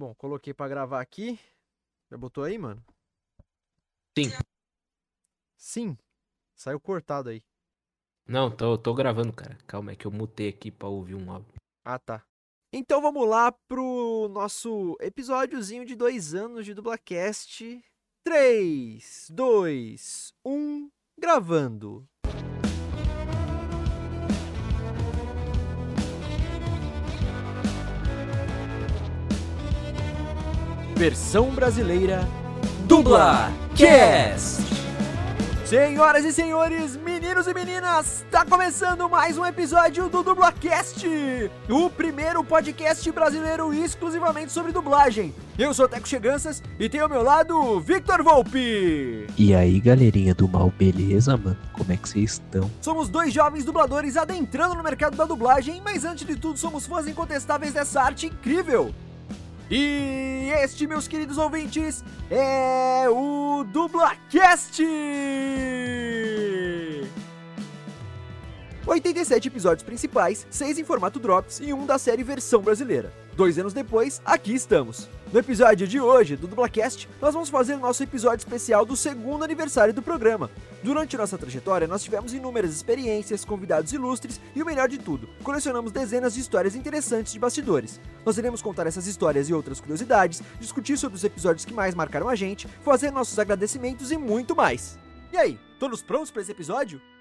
Bom, coloquei pra gravar aqui. Já botou aí, mano? Sim. Sim. Saiu cortado aí. Não, tô, tô gravando, cara. Calma, é que eu mutei aqui pra ouvir um áudio. Ah, tá. Então vamos lá pro nosso episódiozinho de dois anos de Dublacast. 3, 2, 1, gravando. Versão brasileira Dubla Cast. Senhoras e senhores, meninos e meninas, tá começando mais um episódio do Dublacast, o primeiro podcast brasileiro exclusivamente sobre dublagem. Eu sou Teco Cheganças e tenho ao meu lado Victor Volpe. E aí, galerinha do mal, beleza, mano? Como é que vocês estão? Somos dois jovens dubladores adentrando no mercado da dublagem, mas antes de tudo somos fãs incontestáveis dessa arte incrível. E este, meus queridos ouvintes, é o Dublacast! 87 episódios principais, 6 em formato Drops e um da série versão brasileira. Dois anos depois, aqui estamos. No episódio de hoje do Dublacast, nós vamos fazer o nosso episódio especial do segundo aniversário do programa. Durante nossa trajetória, nós tivemos inúmeras experiências, convidados ilustres e o melhor de tudo, colecionamos dezenas de histórias interessantes de bastidores. Nós iremos contar essas histórias e outras curiosidades, discutir sobre os episódios que mais marcaram a gente, fazer nossos agradecimentos e muito mais. E aí, todos prontos para esse episódio?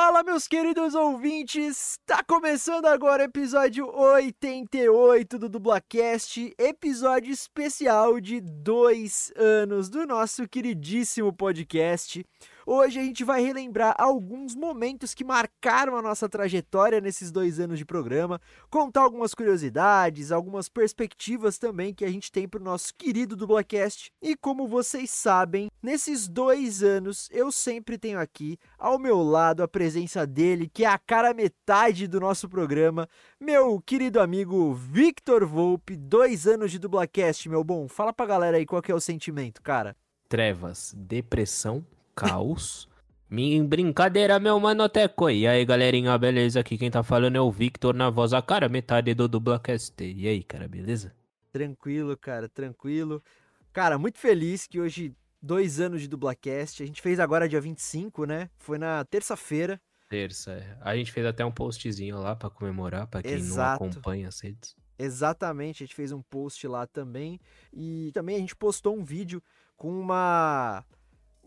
Fala, meus queridos ouvintes! Tá começando agora o episódio 88 do Dublacast, episódio especial de dois anos do nosso queridíssimo podcast. Hoje a gente vai relembrar alguns momentos que marcaram a nossa trajetória nesses dois anos de programa, contar algumas curiosidades, algumas perspectivas também que a gente tem para o nosso querido Dublacast. E como vocês sabem, nesses dois anos eu sempre tenho aqui ao meu lado a presença dele, que é a cara metade do nosso programa, meu querido amigo Victor Volpe. Dois anos de Dublacast, meu bom. Fala pra galera aí qual que é o sentimento, cara. Trevas, depressão, caos. Minha brincadeira, meu mano Teco. E aí, galerinha, beleza? Aqui quem tá falando é o Victor na voz a cara, metade do Dublacast. E aí, cara, beleza? Tranquilo, cara, tranquilo. Cara, muito feliz que hoje, dois anos de Dublacast. A gente fez agora dia 25, né? Foi na terça-feira. Terça, é. A gente fez até um postzinho lá pra comemorar, pra quem Exato. não acompanha as redes. Exatamente, a gente fez um post lá também. E também a gente postou um vídeo com uma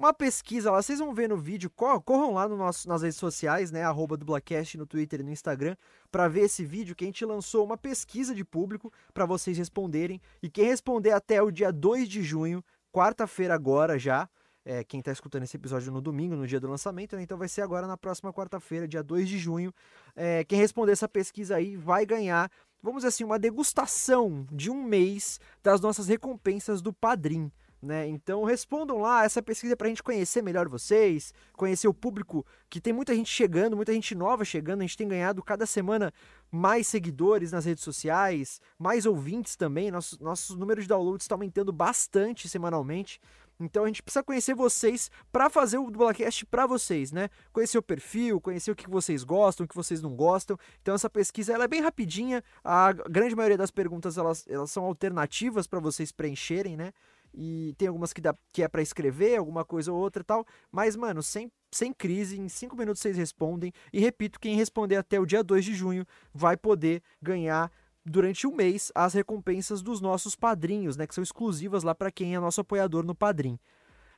uma pesquisa lá, vocês vão ver no vídeo, cor- corram lá no nosso, nas redes sociais, né, arroba dublacast no Twitter e no Instagram, para ver esse vídeo que a gente lançou uma pesquisa de público para vocês responderem, e quem responder até o dia 2 de junho, quarta-feira agora já, é, quem tá escutando esse episódio no domingo, no dia do lançamento, né, então vai ser agora na próxima quarta-feira, dia 2 de junho, é, quem responder essa pesquisa aí vai ganhar, vamos dizer assim, uma degustação de um mês das nossas recompensas do Padrim, né? Então respondam lá, essa pesquisa é pra gente conhecer melhor vocês, conhecer o público, que tem muita gente chegando, muita gente nova chegando, a gente tem ganhado cada semana mais seguidores nas redes sociais, mais ouvintes também, nossos, nossos números de downloads estão aumentando bastante semanalmente. Então a gente precisa conhecer vocês para fazer o Dublacast para vocês, né? Conhecer o perfil, conhecer o que vocês gostam, o que vocês não gostam. Então essa pesquisa ela é bem rapidinha. A grande maioria das perguntas elas, elas são alternativas para vocês preencherem, né? E tem algumas que, dá, que é para escrever, alguma coisa ou outra e tal. Mas, mano, sem, sem crise, em 5 minutos vocês respondem. E repito, quem responder até o dia 2 de junho vai poder ganhar durante um mês as recompensas dos nossos padrinhos, né? Que são exclusivas lá para quem é nosso apoiador no Padrim.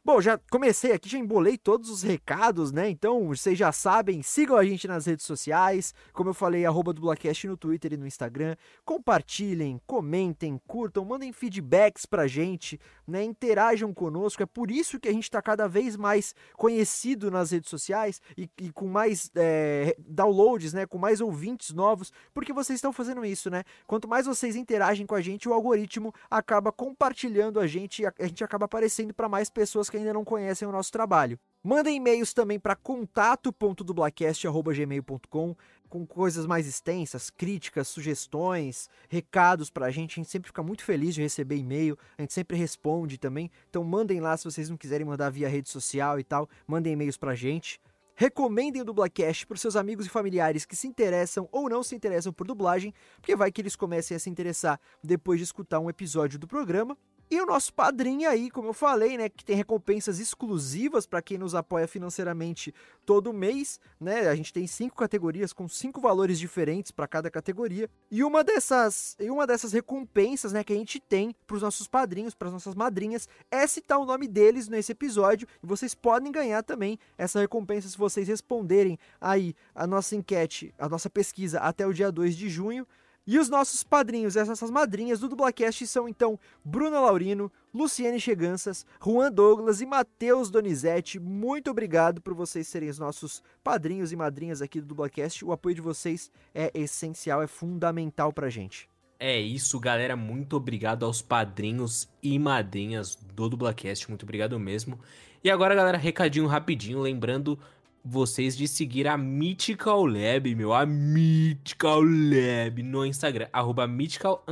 Bom, já comecei aqui, já embolei todos os recados, né? Então, vocês já sabem, sigam a gente nas redes sociais. Como eu falei, arroba Dublacast no Twitter e no Instagram. Compartilhem, comentem, curtam, mandem feedbacks pra gente, né? Interajam conosco. É por isso que a gente tá cada vez mais conhecido nas redes sociais e, e com mais é, downloads, né? Com mais ouvintes novos, porque vocês estão fazendo isso, né? Quanto mais vocês interagem com a gente, o algoritmo acaba compartilhando a gente e a, a gente acaba aparecendo para mais pessoas que ainda não conhecem o nosso trabalho. Mandem e-mails também para contato.dublacast.gmail.com com coisas mais extensas, críticas, sugestões, recados pra gente. A gente sempre fica muito feliz de receber e-mail, a gente sempre responde também. Então mandem lá se vocês não quiserem mandar via rede social e tal, mandem e-mails pra gente. Recomendem o Dublacast para seus amigos e familiares que se interessam ou não se interessam por dublagem, porque vai que eles comecem a se interessar depois de escutar um episódio do programa. E o nosso padrinho aí, como eu falei, né, que tem recompensas exclusivas para quem nos apoia financeiramente todo mês, né? A gente tem cinco categorias com cinco valores diferentes para cada categoria. E uma dessas, e uma dessas recompensas, né, que a gente tem para os nossos padrinhos, para as nossas madrinhas, é citar o nome deles nesse episódio. E vocês podem ganhar também essa recompensa se vocês responderem aí a nossa enquete, a nossa pesquisa até o dia 2 de junho. E os nossos padrinhos, essas madrinhas do Dublacast são então Bruna Laurino, Luciene Cheganças, Juan Douglas e Matheus Donizete. Muito obrigado por vocês serem os nossos padrinhos e madrinhas aqui do Dublacast. O apoio de vocês é essencial, é fundamental pra gente. É isso, galera. Muito obrigado aos padrinhos e madrinhas do Dublacast. Muito obrigado mesmo. E agora, galera, recadinho rapidinho. Lembrando vocês de seguir a Mythical Lab, meu, a Mythical Lab no Instagram, arroba Mythical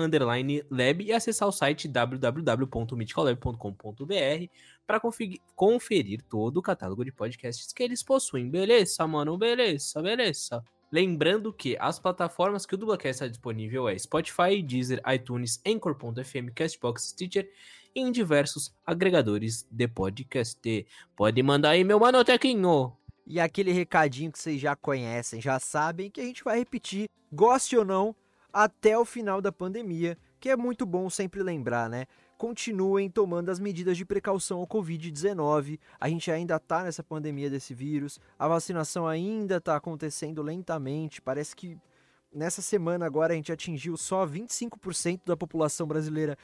Lab e acessar o site www.mythicallab.com.br para conferir todo o catálogo de podcasts que eles possuem. Beleza, mano? Beleza, beleza. Lembrando que as plataformas que o Dublacast está disponível é Spotify, Deezer, iTunes, Anchor.fm, Castbox, Stitcher e em diversos agregadores de podcast. Pode mandar aí, meu manotequinho. E aquele recadinho que vocês já conhecem, já sabem que a gente vai repetir, goste ou não, até o final da pandemia, que é muito bom sempre lembrar, né? Continuem tomando as medidas de precaução ao Covid-19. A gente ainda tá nessa pandemia desse vírus, a vacinação ainda está acontecendo lentamente. Parece que nessa semana agora a gente atingiu só 25% da população brasileira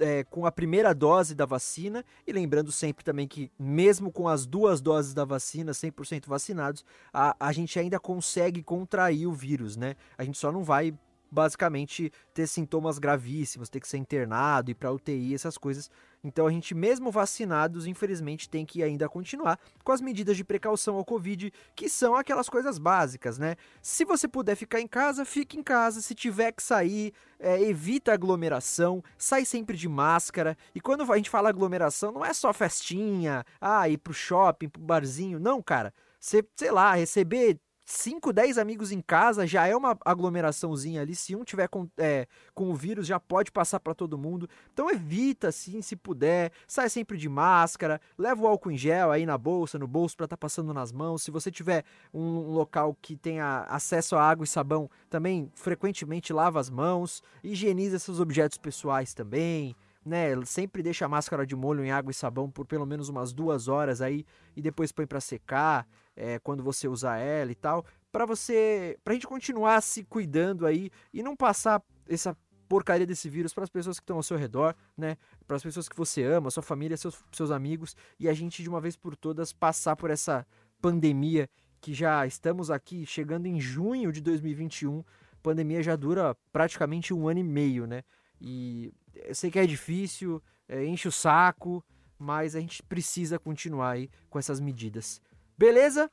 é, com a primeira dose da vacina, e lembrando sempre também que, mesmo com as duas doses da vacina, 100% vacinados, a, a gente ainda consegue contrair o vírus, né? A gente só não vai basicamente ter sintomas gravíssimos, ter que ser internado, ir para UTI, essas coisas. Então a gente, mesmo vacinados, infelizmente tem que ainda continuar com as medidas de precaução ao Covid, que são aquelas coisas básicas, né? Se você puder ficar em casa, fique em casa. Se tiver que sair, é, evita aglomeração, sai sempre de máscara. E quando a gente fala aglomeração, não é só festinha, ah, ir pro shopping, pro barzinho. Não, cara. Você, sei lá, receber 5, 10 amigos em casa já é uma aglomeraçãozinha ali. Se um tiver com, é, com o vírus, já pode passar para todo mundo. Então evita, assim, se puder. Sai sempre de máscara. Leva o álcool em gel aí na bolsa, no bolso, para estar tá passando nas mãos. Se você tiver um local que tenha acesso a água e sabão, também frequentemente lava as mãos. Higieniza seus objetos pessoais também. Né, sempre deixa a máscara de molho em água e sabão por pelo menos umas duas horas aí e depois põe para secar é, quando você usar ela e tal, para você, pra gente continuar se cuidando aí e não passar essa porcaria desse vírus para as pessoas que estão ao seu redor, né? Para as pessoas que você ama, sua família, seus, seus amigos e a gente de uma vez por todas passar por essa pandemia que já estamos aqui chegando em junho de 2021. A pandemia já dura praticamente um ano e meio, né? E eu sei que é difícil, é, enche o saco, mas a gente precisa continuar aí com essas medidas. Beleza?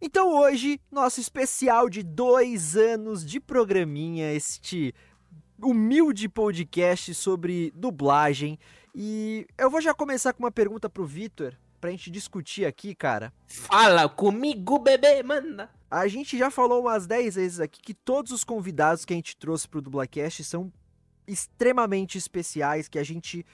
Então hoje, nosso especial de dois anos de programinha, este humilde podcast sobre dublagem. E eu vou já começar com uma pergunta pro Vitor, pra gente discutir aqui, cara. Fala comigo, bebê, manda! A gente já falou umas 10 vezes aqui que todos os convidados que a gente trouxe pro Dublacast são extremamente especiais, que a gente,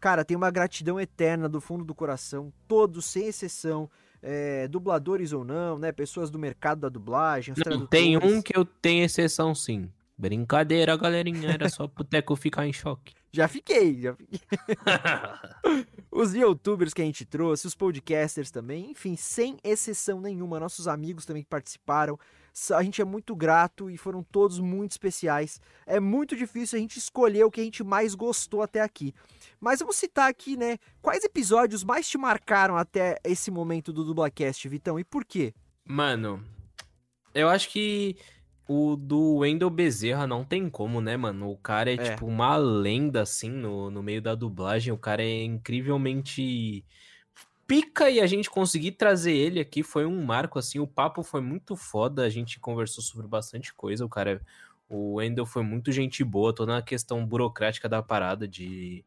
cara, tem uma gratidão eterna do fundo do coração, todos, sem exceção é, dubladores ou não, né? Pessoas do mercado da dublagem. Não, tem um que eu tenho exceção sim. Brincadeira, galerinha. Era só pro Teco ficar em choque. Já fiquei, já fiquei. os youtubers que a gente trouxe, os podcasters também, enfim, sem exceção nenhuma, nossos amigos também que participaram. A gente é muito grato e foram todos muito especiais. É muito difícil a gente escolher o que a gente mais gostou até aqui. Mas vamos citar aqui, né? Quais episódios mais te marcaram até esse momento do Dublacast, Vitão? E por quê? Mano, eu acho que o do Wendel Bezerra não tem como, né, mano? O cara é, É. tipo uma lenda, assim, no, no meio da dublagem. O cara é incrivelmente pica e a gente conseguir trazer ele aqui foi um marco, assim. O papo foi muito foda, a gente conversou sobre bastante coisa. O cara, o Wendel foi muito gente boa, toda a questão burocrática da parada de.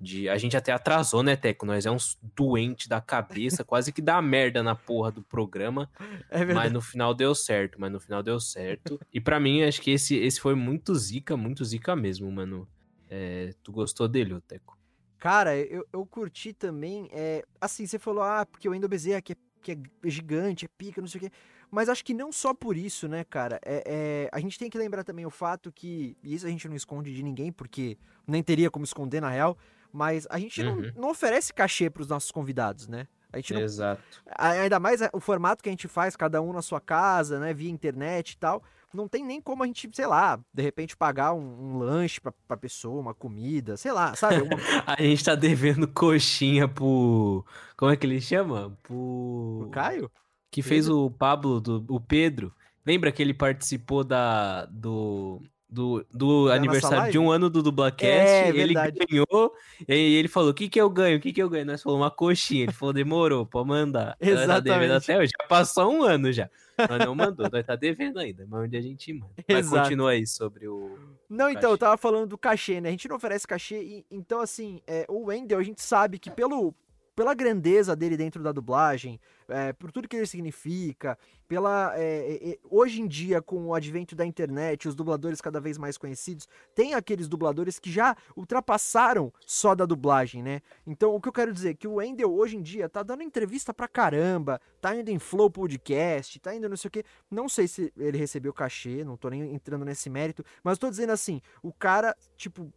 De, a gente até atrasou, né, Teco? Nós é uns doentes da cabeça, quase que dá merda na porra do programa. É Mas no final deu certo, mas no final deu certo. E pra mim, acho que esse, esse foi muito zica, muito zica mesmo, mano. É, tu gostou dele, ô Teco? Cara, eu, eu curti também. É, assim, você falou, ah, porque o Endo Bezerra que é, que é gigante, é pica, não sei o quê. Mas acho que não só por isso, né, cara? É, é, a gente tem que lembrar também o fato que. E isso a gente não esconde de ninguém, porque nem teria como esconder na real. Mas a gente não, Uhum. não oferece cachê pros nossos convidados, né? A gente não Exato. Ainda mais é, o formato que a gente faz, cada um na sua casa, né? Via internet e tal. Não tem nem como a gente, sei lá, de repente pagar um, um lanche pra, pra pessoa, uma comida, sei lá, sabe? Uma- A gente tá devendo coxinha pro. Como é que ele chama? Pro. o Caio? Que fez o Pablo, do, o Pedro. Lembra que ele participou da. Do. Do, do Da aniversário de um ano do Dublacast, É, ele verdade. ganhou, e ele falou, o que que eu ganho, o que que eu ganho? Nós falamos uma coxinha, ele falou, demorou, pode mandar. Tá Exatamente. até hoje, já passou um ano já, nós não mandou, nós tá devendo ainda, mas onde a gente manda. Mas continua aí sobre o... Não, então, eu tava falando do cachê, né? A gente não oferece cachê, e- então, assim, é, o Wendel, a gente sabe que pelo, pela grandeza dele dentro da dublagem, é, por tudo que ele significa, pela. é, é, hoje em dia, com o advento da internet, os dubladores cada vez mais conhecidos, tem aqueles dubladores que já ultrapassaram só da dublagem, né? Então, o que eu quero dizer é que o Wendel, hoje em dia, tá dando entrevista pra caramba, tá indo em Flow Podcast, tá indo não sei o quê. Não sei se ele recebeu cachê, não tô nem entrando nesse mérito, mas tô dizendo assim, o cara, tipo,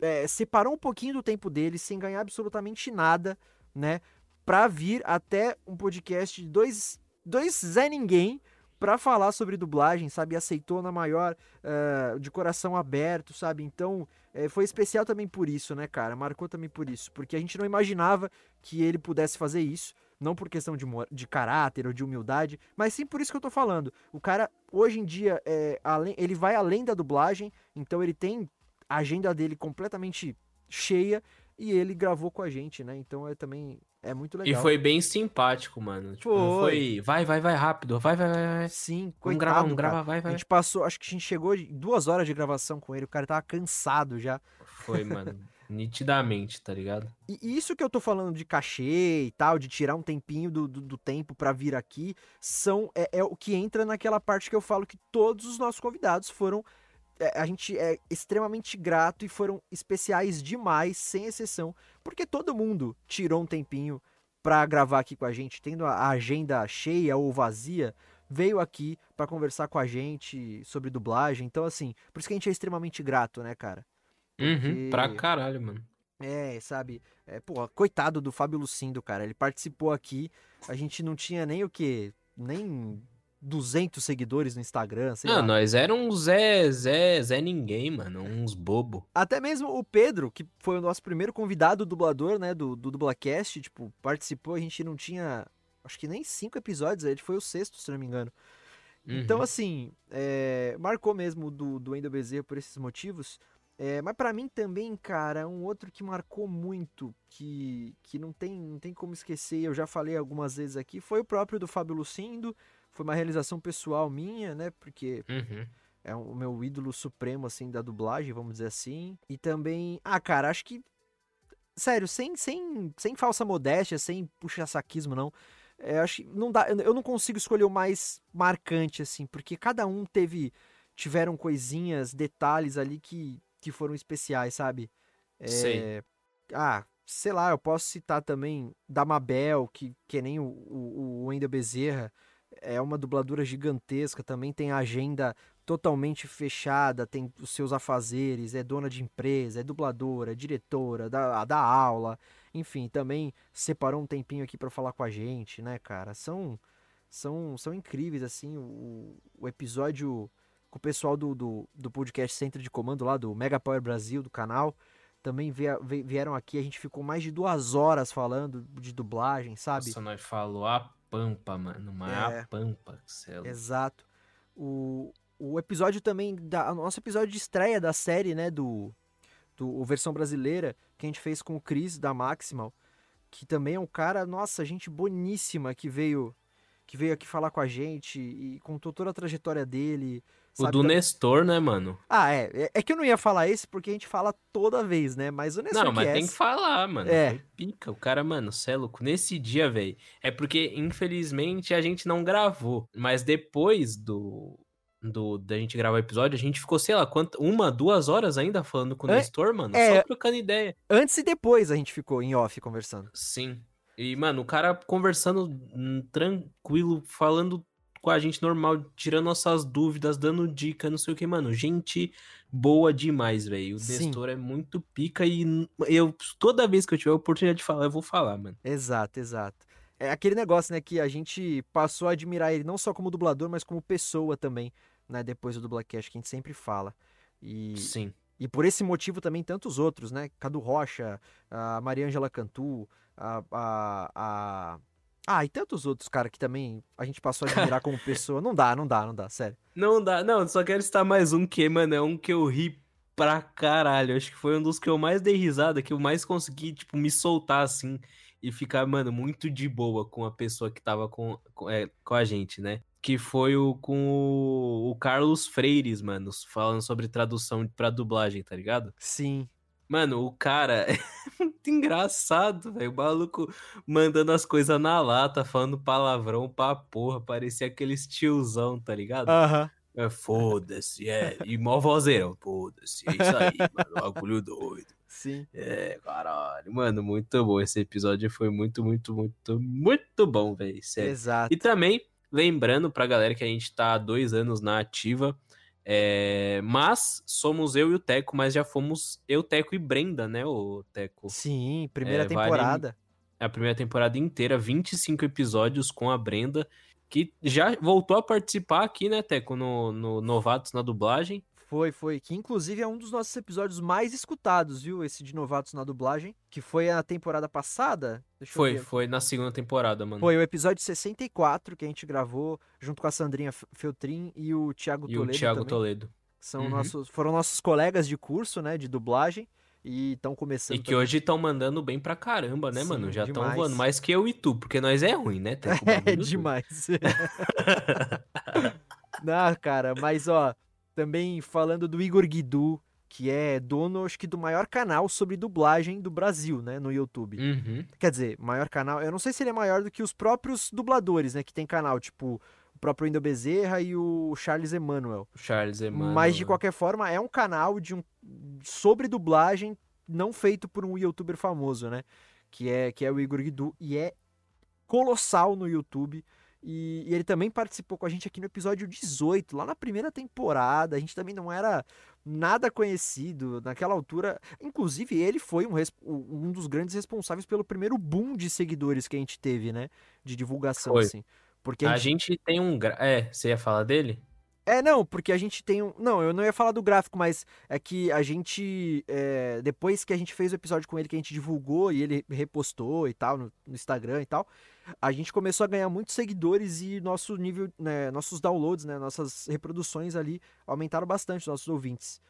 é, separou um pouquinho do tempo dele sem ganhar absolutamente nada, né? Pra vir até um podcast de dois, dois Zé Ninguém pra falar sobre dublagem, sabe? Aceitou na maior, eh, de coração aberto, sabe? Então, eh, foi especial também por isso, né, cara? Marcou também por isso, porque a gente não imaginava que ele pudesse fazer isso, não por questão de, de caráter ou de humildade, mas sim por isso que eu tô falando. O cara, hoje em dia, é, além, ele vai além da dublagem, então ele tem a agenda dele completamente cheia e ele gravou com a gente, né? Então é também é muito E legal. foi bem simpático, mano. Tipo, Foi. foi, vai, vai, vai, rápido, vai, vai, vai, vai. Sim, Vamos coitado, gravar, vamos gravar, vai, A vai. gente passou, acho que a gente chegou duas horas de gravação com ele, o cara tava cansado já. Foi, mano, nitidamente, tá ligado? E e isso que eu tô falando de cachê e tal, de tirar um tempinho do, do, do tempo pra vir aqui, são é, é o que entra naquela parte que eu falo que todos os nossos convidados foram. É, a gente é extremamente grato e foram especiais demais, sem exceção, porque todo mundo tirou um tempinho pra gravar aqui com a gente, tendo a agenda cheia ou vazia, veio aqui pra conversar com a gente sobre dublagem. Então, assim, por isso que a gente é extremamente grato, né, cara? Uhum, pra Porque- caralho, mano. É, sabe? É, pô, coitado do Fábio Lucindo, cara. Ele participou aqui. A gente não tinha nem o quê? Nem 200 seguidores no Instagram, sei Não, lá. nós éramos Zé, Zé, Zé ninguém, mano, uns bobo. Até mesmo o Pedro, que foi o nosso primeiro convidado dublador, né, do, do Dublacast, tipo, participou. A gente não tinha, acho que nem cinco episódios. Ele foi o sexto, se não me engano. Então, Uhum. assim, é, marcou mesmo do, do Wendel Bezerra por esses motivos. É, mas pra mim também, cara, um outro que marcou muito, que, que não, tem, não tem como esquecer, eu já falei algumas vezes aqui, foi o próprio do Fábio Lucindo. Foi uma realização pessoal minha, né? Porque Uhum. é o meu ídolo supremo, assim, da dublagem, vamos dizer assim. E também, ah, cara, acho que. Sério, sem, sem, sem falsa modéstia, sem puxa-saquismo, não. É, acho que não dá, eu não consigo escolher o mais marcante, assim, porque cada um teve. Tiveram coisinhas, detalhes ali que, que foram especiais, sabe? É, Sei. Ah, sei lá, eu posso citar também da Mabel, que, que nem o, o, o Wendel Bezerra, é uma dubladora gigantesca, também tem a agenda totalmente fechada, tem os seus afazeres, é dona de empresa, é dubladora, é diretora, dá, dá aula, enfim, também separou um tempinho aqui para falar com a gente, né, cara? São são, são incríveis, assim, o, o episódio com o pessoal do, do, do podcast Centro de Comando lá, do Mega Power Brasil, do canal, também vieram aqui, a gente ficou mais de duas horas falando de dublagem, sabe? Nossa, nós falou a pampa, mano, mas é, a pampa, céu. Exato. O, o episódio também, da, o nosso episódio de estreia da série, né, do, do versão brasileira, que a gente fez com o Chris, da Maximal, que também é um cara, nossa, gente boníssima, que veio que veio aqui falar com a gente e contou toda a trajetória dele. O do Nestor, né, mano? Ah, é. é. É que eu não ia falar esse porque a gente fala toda vez, né? Mas o Nestor. Não, mas é tem que falar, mano. É. Pica. O cara, mano, cê é louco. Nesse dia, velho. É porque, infelizmente, a gente não gravou. Mas depois do. Do, da gente gravar o episódio, a gente ficou, sei lá, quanto, uma, duas horas ainda falando com o Nestor, mano, é, só trocando ideia. Antes e depois a gente ficou em off conversando. Sim. E, mano, o cara conversando tranquilo, falando com a gente normal, tirando nossas dúvidas, dando dica, não sei o que, mano. Gente boa demais, velho. O Sim. Nestor é muito pica e eu, toda vez que eu tiver a oportunidade de falar, eu vou falar, mano. Exato, exato. É aquele negócio, né, que a gente passou a admirar ele não só como dublador, mas como pessoa também, né, depois do Dublacast, que a gente sempre fala. E, Sim. e por esse motivo também tantos outros, né? Cadu Rocha, a Mariângela Cantu, a, a, a... Ah, e tantos outros, cara, que também a gente passou a admirar como pessoa. Não dá, não dá, não dá, sério. Não dá, não, só quero citar mais um que, mano, é um que eu ri pra caralho. Acho que foi um dos que eu mais dei risada, que eu mais consegui, tipo, me soltar assim e ficar, mano, muito de boa com a pessoa que tava com, com, é, com a gente, né? Que foi o com o, o Carlos Freires, mano, falando sobre tradução pra dublagem, tá ligado? Sim. Mano, o cara é muito engraçado, velho. O maluco mandando as coisas na lata, falando palavrão pra porra. Parecia aqueles tiozão, tá ligado? Aham. É, foda-se, é. E mó vozeirão, foda-se. É isso aí, mano. Bagulho doido. Sim. É, caralho. Mano, muito bom. Esse episódio foi muito, muito, muito, muito bom, velho. Exato. E também, lembrando pra galera que a gente tá há dois anos na ativa. É, mas somos eu e o Teco, mas já fomos eu, Teco e Brenda, né, o Teco? Sim, primeira É, vale- temporada. A primeira temporada inteira, 25 episódios com a Brenda, que já voltou a participar aqui, né, Teco, no, no Novatos na dublagem. Foi, foi. Que inclusive é um dos nossos episódios mais escutados, viu? Esse de Novatos na dublagem. Que foi a temporada passada. Deixa eu Foi, ver. foi na segunda temporada, mano. Foi o episódio 64 que a gente gravou junto com a Sandrinha Feltrin e o Thiago E Toledo. o Thiago também. Toledo. São Uhum. nossos, foram nossos colegas de curso, né? De dublagem. E estão começando. E que também. hoje estão mandando bem pra caramba, né, Sim, mano? Já estão voando mais que eu e tu, porque nós é ruim, né, É demais. Não, cara, mas ó, também falando do Igor Guidu, que é dono, acho que do maior canal sobre dublagem do Brasil, né, no YouTube. Uhum. Quer dizer, maior canal, eu não sei se ele é maior do que os próprios dubladores, né, que tem canal, tipo o próprio Wendel Bezerra e o Charles Emanuel. O Charles Emmanuel. Mas de qualquer forma, é um canal de um sobre dublagem não feito por um youtuber famoso, né? Que é, que é o Igor Guidu e é colossal no YouTube. E, e ele também participou com a gente aqui no episódio 18, lá na primeira temporada. A gente também não era nada conhecido naquela altura. Inclusive, ele foi um, um dos grandes responsáveis pelo primeiro boom de seguidores que a gente teve, né? De divulgação, Foi. assim. Porque A gente tem um. gra- É, você ia falar dele? É, não, porque a gente tem um. Não, eu não ia falar do gráfico, mas é que a gente. é, depois que a gente fez o episódio com ele, que a gente divulgou e ele repostou e tal, no, no Instagram e tal, a gente começou a ganhar muitos seguidores e nosso nível, né, nossos downloads, né, nossas reproduções ali aumentaram bastante, nossos ouvintes.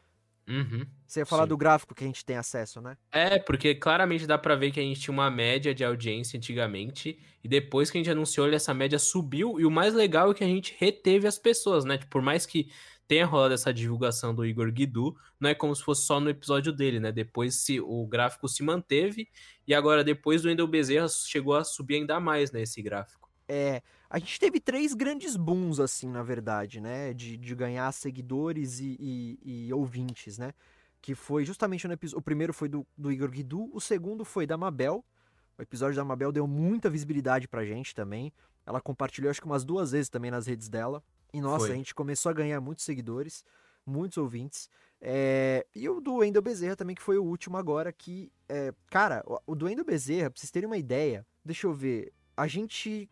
Uhum. Você ia falar Sim. do gráfico que a gente tem acesso, né? É, porque claramente dá pra ver que a gente tinha uma média de audiência antigamente, e depois que a gente anunciou, essa média subiu, e o mais legal é que a gente reteve as pessoas, né? Tipo, por mais que tenha rolado essa divulgação do Igor Guidu, não é como se fosse só no episódio dele, né? Depois se, o gráfico se manteve, e agora depois do Wendel Bezerra chegou a subir ainda mais, né, esse gráfico. É, a gente teve três grandes booms, assim, na verdade, né? De, de ganhar seguidores e, e- e ouvintes, né? Que foi justamente no episódio. O primeiro foi do, do Igor Guidu, o segundo foi da Mabel. O episódio da Mabel deu muita visibilidade pra gente também. Ela compartilhou, acho que umas duas vezes também nas redes dela. E nossa, Foi. a gente começou a ganhar muitos seguidores, muitos ouvintes. É, E o do Wendel Bezerra também, que foi o último agora, que. é, Cara, o- do Wendel Bezerra, pra vocês terem uma ideia, deixa eu ver. A gente,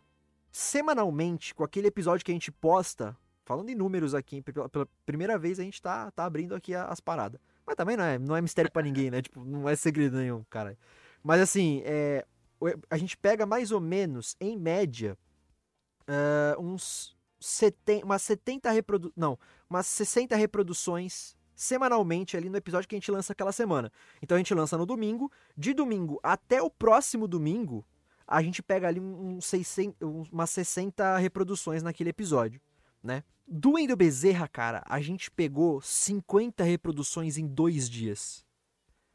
semanalmente, com aquele episódio que a gente posta, falando em números aqui, pela, pela primeira vez a gente tá, tá abrindo aqui as paradas. Mas também não é, não é mistério pra ninguém, né? Tipo, não é segredo nenhum, cara. Mas assim, é, a gente pega mais ou menos, em média, ah, uns 70, umas 70 reprodu... não, umas 60 reproduções semanalmente ali no episódio que a gente lança aquela semana. Então a gente lança no domingo, de domingo até o próximo domingo, a gente pega ali um, um 600, um- umas 60 reproduções naquele episódio, né? Do Wendel Bezerra, cara, a gente pegou 50 reproduções em dois dias.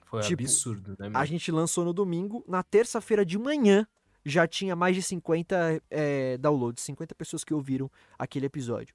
Foi Tipo, absurdo, né, A mano? gente lançou no domingo, na terça-feira de manhã já tinha mais de 50 é, downloads, 50 pessoas que ouviram aquele episódio.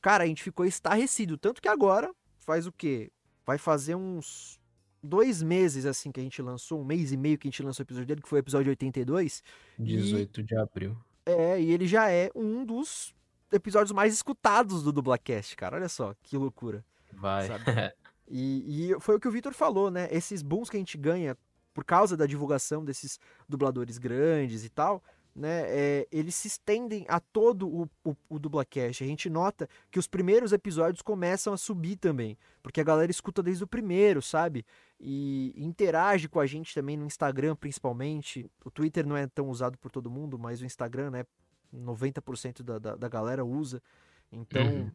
Cara, a gente ficou estarrecido, tanto que agora faz o quê? Vai fazer uns dois meses assim que a gente lançou, um mês e meio que a gente lançou o episódio dele, que foi o episódio 82. 18 de abril. É, e ele já é um dos episódios mais escutados do Dublacast, cara. Olha só, que loucura. Vai. E, e foi o que o Vitor falou, né? Esses booms que a gente ganha por causa da divulgação desses dubladores grandes e tal, né? é, eles se estendem a todo o, o, o Dublacast. A gente nota que os primeiros episódios começam a subir também, porque a galera escuta desde o primeiro, sabe? E interage com a gente também no Instagram, principalmente. O Twitter não é tão usado por todo mundo, mas o Instagram, né? 90% da, da, da galera usa. Então, Uhum.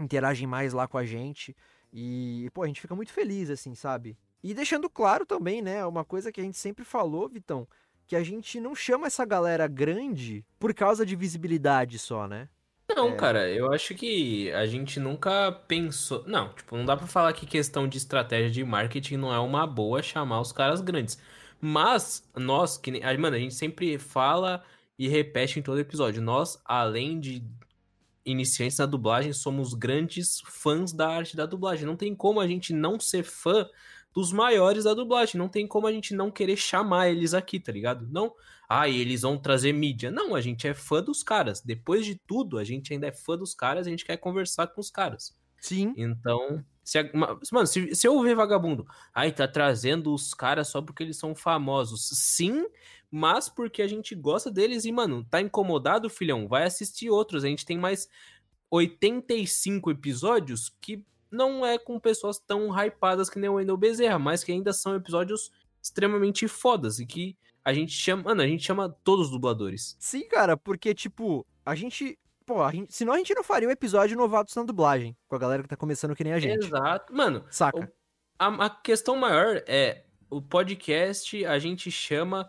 interagem mais lá com a gente. E, pô, a gente fica muito feliz, assim, sabe? E deixando claro também, né, uma coisa que a gente sempre falou, Vitão, que a gente não chama essa galera grande por causa de visibilidade só, né? Não, É. cara, eu acho que a gente nunca pensou. Não, tipo, não dá pra falar que questão de estratégia de marketing não é uma boa chamar os caras grandes. Mas nós, que nem. ah, Mano, a gente sempre fala e repete em todo episódio. Nós, além de iniciantes na dublagem, somos grandes fãs da arte da dublagem. Não tem como a gente não ser fã dos maiores da dublagem. Não tem como a gente não querer chamar eles aqui, tá ligado? Não, ah, eles vão trazer mídia. Não, a gente é fã dos caras. Depois de tudo, a gente ainda é fã dos caras, a gente quer conversar com os caras. Sim. Então, se mano, se, se eu ver vagabundo, ai, tá trazendo os caras só porque eles são famosos. Sim, mas porque a gente gosta deles e, mano, tá incomodado, filhão? Vai assistir outros. A gente tem mais 85 episódios que não é com pessoas tão hypadas que nem o Wendel Bezerra, mas que ainda são episódios extremamente fodas e que a gente chama, mano, a gente chama todos os dubladores. Sim, cara, porque, tipo, a gente. Pô, a gente, senão a gente não faria um episódio novatos na dublagem, com a galera que tá começando que nem a gente. Exato. Mano, Saca? A, a questão maior é o podcast a gente chama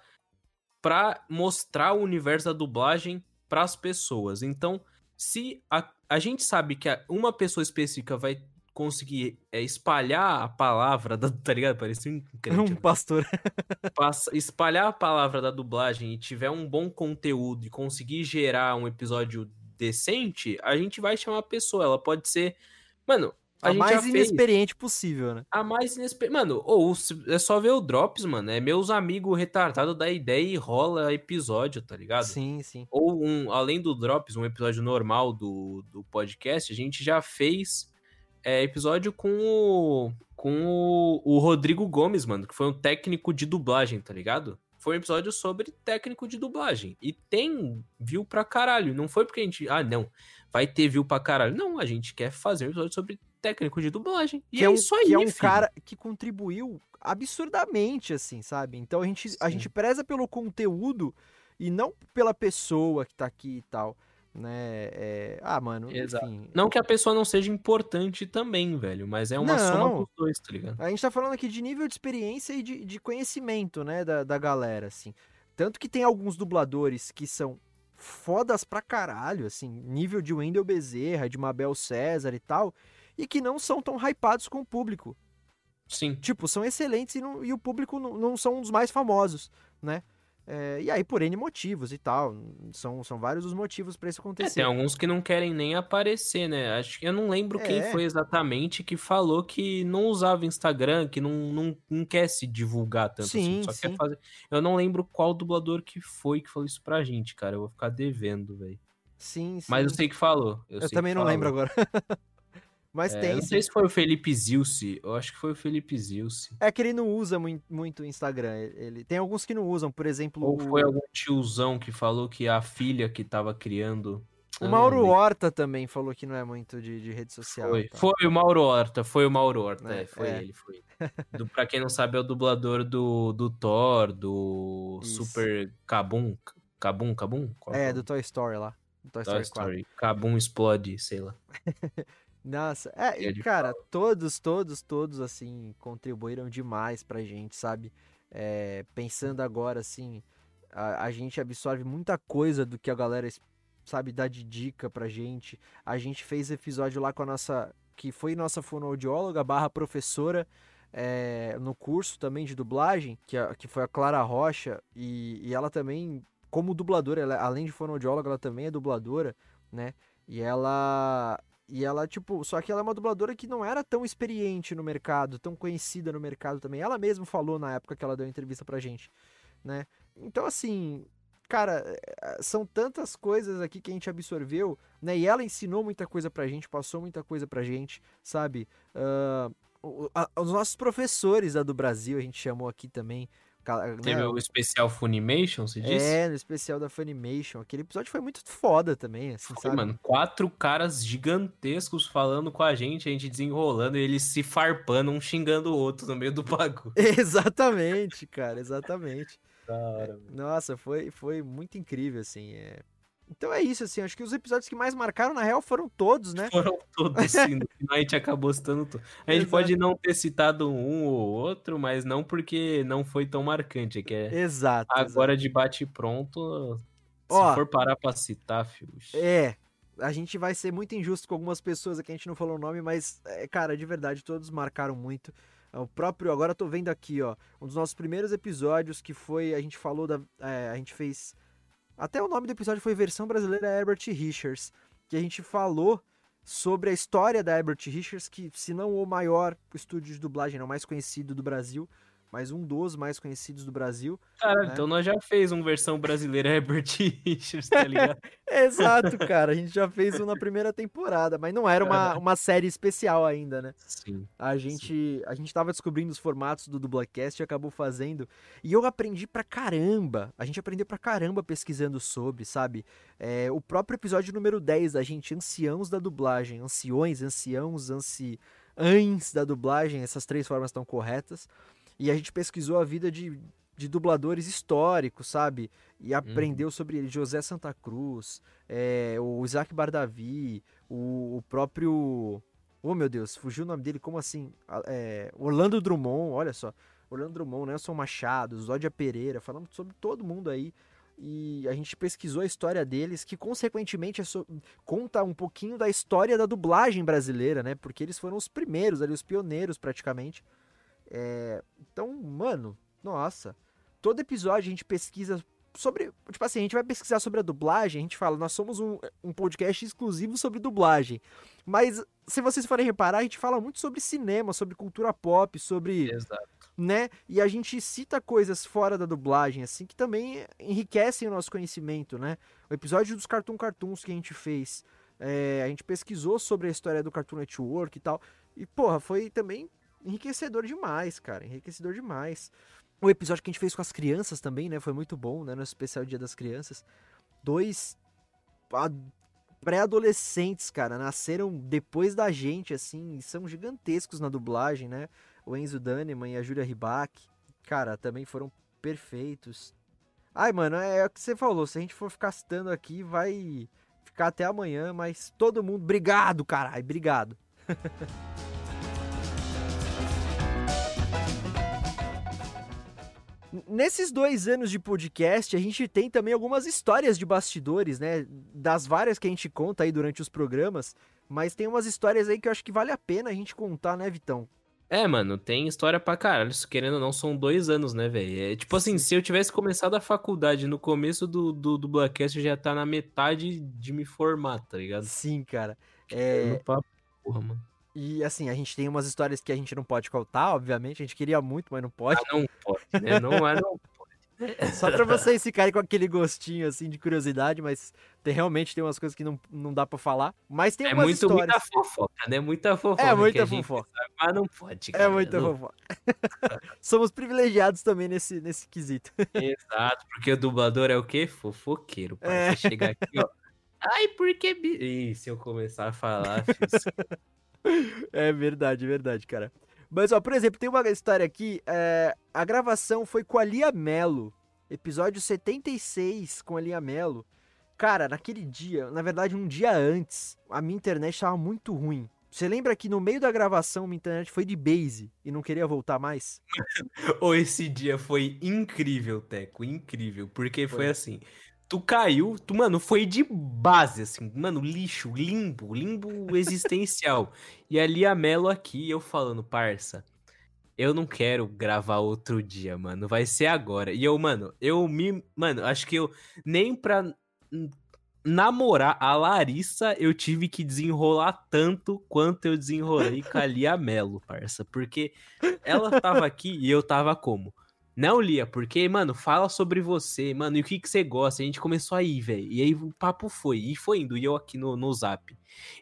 pra mostrar o universo da dublagem pras pessoas. Então, se a, a gente sabe que uma pessoa específica vai conseguir é, espalhar a palavra, da, tá ligado? Parecia um crente, Um né? pastor. Passa- espalhar a palavra da dublagem e tiver um bom conteúdo e conseguir gerar um episódio decente, a gente vai chamar a pessoa. Ela pode ser. Mano, a, A, mais já fez inexperiente possível, né? a mais inesperada. Mano, ou é só ver o Drops, mano. É meus amigos retardados da ideia e rola episódio, tá ligado? Sim, sim. Ou um, além do Drops, um episódio normal do, do podcast, a gente já fez é, episódio com o. com o, o Rodrigo Gomes, mano, que foi um técnico de dublagem, tá ligado? Foi um episódio sobre técnico de dublagem. E tem view pra caralho. Não foi porque a gente. Ah, não. Vai ter view pra caralho. Não, a gente quer fazer um episódio sobre técnico de dublagem. E que é, é um, isso aí, que é um filho. cara que contribuiu absurdamente, assim, sabe? Então a gente, a gente preza pelo conteúdo e não pela pessoa que tá aqui e tal, né? É, Ah, mano, Exato. enfim. Não que a pessoa não seja importante também, velho, mas é uma Não. soma dos dois, tá ligado? A gente tá falando aqui de nível de experiência e de, de conhecimento, né, da, da galera, assim. Tanto que tem alguns dubladores que são fodas pra caralho, assim, nível de Wendel Bezerra, de Mabel César e tal, e que não são tão hypados com o público. Sim. Tipo, são excelentes e, não- e o público não, não são os mais famosos, né? É, e aí, por N motivos e tal. São, são vários os motivos pra isso É, acontecer. tem alguns que não querem nem aparecer, né? Acho que eu não lembro quem É. foi exatamente que falou que não usava Instagram, que não, não, não quer se divulgar tanto Sim, assim, só sim. quer fazer. Eu não lembro qual dublador que foi que falou isso pra gente, cara. Eu vou ficar devendo, velho. Sim, sim. Mas eu sei que falou. Eu, Eu também não falou. lembro agora. Mas É, tem. eu não sei se foi o Felipe Zilce. Eu acho que foi o Felipe Zilce. É que ele não usa mui- muito o Instagram. Ele tem alguns que não usam, por exemplo, Ou foi algum tiozão que falou que a filha que tava criando. o Mauro. Horta também falou que não é muito de, de rede social. Foi, tá? foi o Mauro Horta, foi o Mauro Horta, É, é, foi é. ele, foi. Do, pra quem não sabe, é o dublador do, do Thor, do Isso. Super Kabum. Kabum, Kabum? É, que do Toy Story lá. Toy, Toy Story 4. Story. Kabum explode, sei lá. Nossa, é, É e cara, todos, todos, todos, assim, contribuíram demais pra gente, sabe? É, pensando agora, assim, a, a gente absorve muita coisa do que a galera, sabe, dá de dica pra gente. A gente fez episódio lá com a nossa, que foi nossa fonoaudióloga barra professora, é, no curso também de dublagem, que, a- que foi a Clara Rocha, e, e ela também, como dubladora, ela- além de fonoaudióloga, ela também é dubladora, né? E ela. E ela, tipo, só que ela é uma dubladora que não era tão experiente no mercado, tão conhecida no mercado também. Ela mesma falou na época que ela deu entrevista pra gente, né? Então, assim, cara, é, são tantas coisas aqui que a gente absorveu, né? E ela ensinou muita coisa pra gente, passou muita coisa pra gente, sabe? A- os nossos professores da do Brasil, a gente chamou aqui também. Né? Teve o especial Funimation, se disse? É, no especial da Funimation. Aquele episódio foi muito foda também, assim, Foi, sabe? mano, quatro caras gigantescos falando com a gente, a gente desenrolando e eles se farpando, um xingando o outro no meio do bagulho. Exatamente, cara, exatamente. Da hora, Nossa, foi, foi muito incrível, assim. é. Então é isso, assim, acho que os episódios que mais marcaram, na real, foram todos, né? Foram todos, sim. No final a gente acabou citando tudo. A gente Exato. pode não ter citado um ou outro, mas não porque não foi tão marcante. É que é Exato. agora de bate-pronto. Se Ó, for parar pra citar, filho. exato. É, a gente vai ser muito injusto com algumas pessoas aqui, a gente não falou o nome, mas, é, cara, de verdade, todos marcaram muito. O próprio, agora eu tô vendo aqui, ó, um dos nossos primeiros episódios que foi, a gente falou da, é, a gente fez, até o nome do episódio foi versão brasileira Herbert Richards, que a gente falou sobre a história da Herbert Richards, que se não o maior estúdio de dublagem, não mais conhecido do Brasil, mas um dos mais conhecidos do Brasil. Caralho, né? então nós já fez uma versão brasileira Herbert Richards, tá ligado? Exato, cara, a gente já fez um na primeira temporada, mas não era uma, uma série especial ainda, né? Sim. A gente, a gente tava descobrindo os formatos do Dublacast e acabou fazendo. E eu aprendi pra caramba. A gente aprendeu pra caramba pesquisando sobre, sabe? É, o próprio episódio número 10 da gente, anciãos da dublagem. Anciões, anciãos, anciães da dublagem. Essas três formas estão corretas. E a gente pesquisou a vida de, de dubladores históricos, sabe? E aprendeu sobre ele. José Santa Cruz, é, o Isaac Bardavi, o, o próprio. Oh, meu Deus, fugiu o nome dele, como assim? É, Orlando Drummond, olha só. Orlando Drummond, Nelson Machado, Zódia Pereira, falamos sobre todo mundo aí. E a gente pesquisou a história deles, que consequentemente é so- conta um pouquinho da história da dublagem brasileira, né? Porque eles foram os primeiros ali, os pioneiros praticamente. É, Então, mano, nossa. Todo episódio a gente pesquisa sobre. Tipo assim, a gente vai pesquisar sobre a dublagem, a gente fala, nós somos um, um podcast exclusivo sobre dublagem. Mas, se vocês forem reparar, a gente fala muito sobre cinema, sobre cultura pop, sobre. Exato. né? E a gente cita coisas fora da dublagem, assim, que também enriquecem o nosso conhecimento, né? O episódio dos Cartoon Cartoons que a gente fez, é, a gente pesquisou sobre a história do Cartoon Network e tal. E, porra, foi também enriquecedor demais, cara. Enriquecedor demais. O episódio que a gente fez com as crianças também, né? Foi muito bom, né? No especial Dia das Crianças. Dois pré-adolescentes, cara, nasceram depois da gente, assim, são gigantescos na dublagem, né? O Enzo Daneman e a Júlia Ribac, cara, também foram perfeitos. Ai, mano, é o que você falou, se a gente for ficar citando aqui, vai ficar até amanhã, mas todo mundo, obrigado, caralho, obrigado. Nesses dois anos de podcast, a gente tem também algumas histórias de bastidores, né? Das várias que a gente conta aí durante os programas. Mas tem umas histórias aí que eu acho que vale a pena a gente contar, né, Vitão? É, mano, tem história pra caralho. Isso, Querendo ou não, são dois anos, né, velho? É tipo assim, se eu tivesse começado a faculdade no começo do, do, do Blackcast, eu já tá na metade de me formar, tá ligado? Sim, cara. É, papo, porra, mano. E assim, a gente tem umas histórias que a gente não pode contar, obviamente. A gente queria muito, mas não pode. Ah, não pode, né? Não é, não pode. Só pra vocês ficarem com aquele gostinho, assim, de curiosidade, mas tem, realmente tem umas coisas que não, não dá pra falar. Mas tem É algumas muito, histórias. muita fofoca, né? Muita fofoca. É muita fofoca. sabe, mas não pode, É cara. muita não- fofoca. Somos privilegiados também nesse, nesse quesito. Exato, porque o dublador é o quê? Fofoqueiro. Pai. É. Você chega aqui, ó. Ai, porque. bi-" Ih, se eu começar a falar, filho, É verdade, verdade, cara. Mas, ó, por exemplo, tem uma história aqui. é, a gravação foi com a Lia Mello. Episódio 76 com a Lia Mello. Cara, naquele dia, na verdade, um dia antes, a minha internet tava muito ruim. Você lembra que no meio da gravação minha internet foi de base e não queria voltar mais? Ô, esse dia foi incrível, Teco, incrível. Porque foi, Foi. assim. Tu caiu, tu, mano, foi de base, assim, mano, lixo, limbo, limbo existencial. e ali a Melo aqui, eu falando, parça, eu não quero gravar outro dia, mano, vai ser agora. E eu, mano, eu me. Mano, acho que eu nem pra namorar a Larissa eu tive que desenrolar tanto quanto eu desenrolei com a Lia Melo, parça. Porque ela tava aqui e eu tava como? Não, Lia, porque, mano, fala sobre você, mano, e o que que você gosta. A gente começou aí, velho. E aí o papo foi, e foi indo, e eu aqui no, no zap.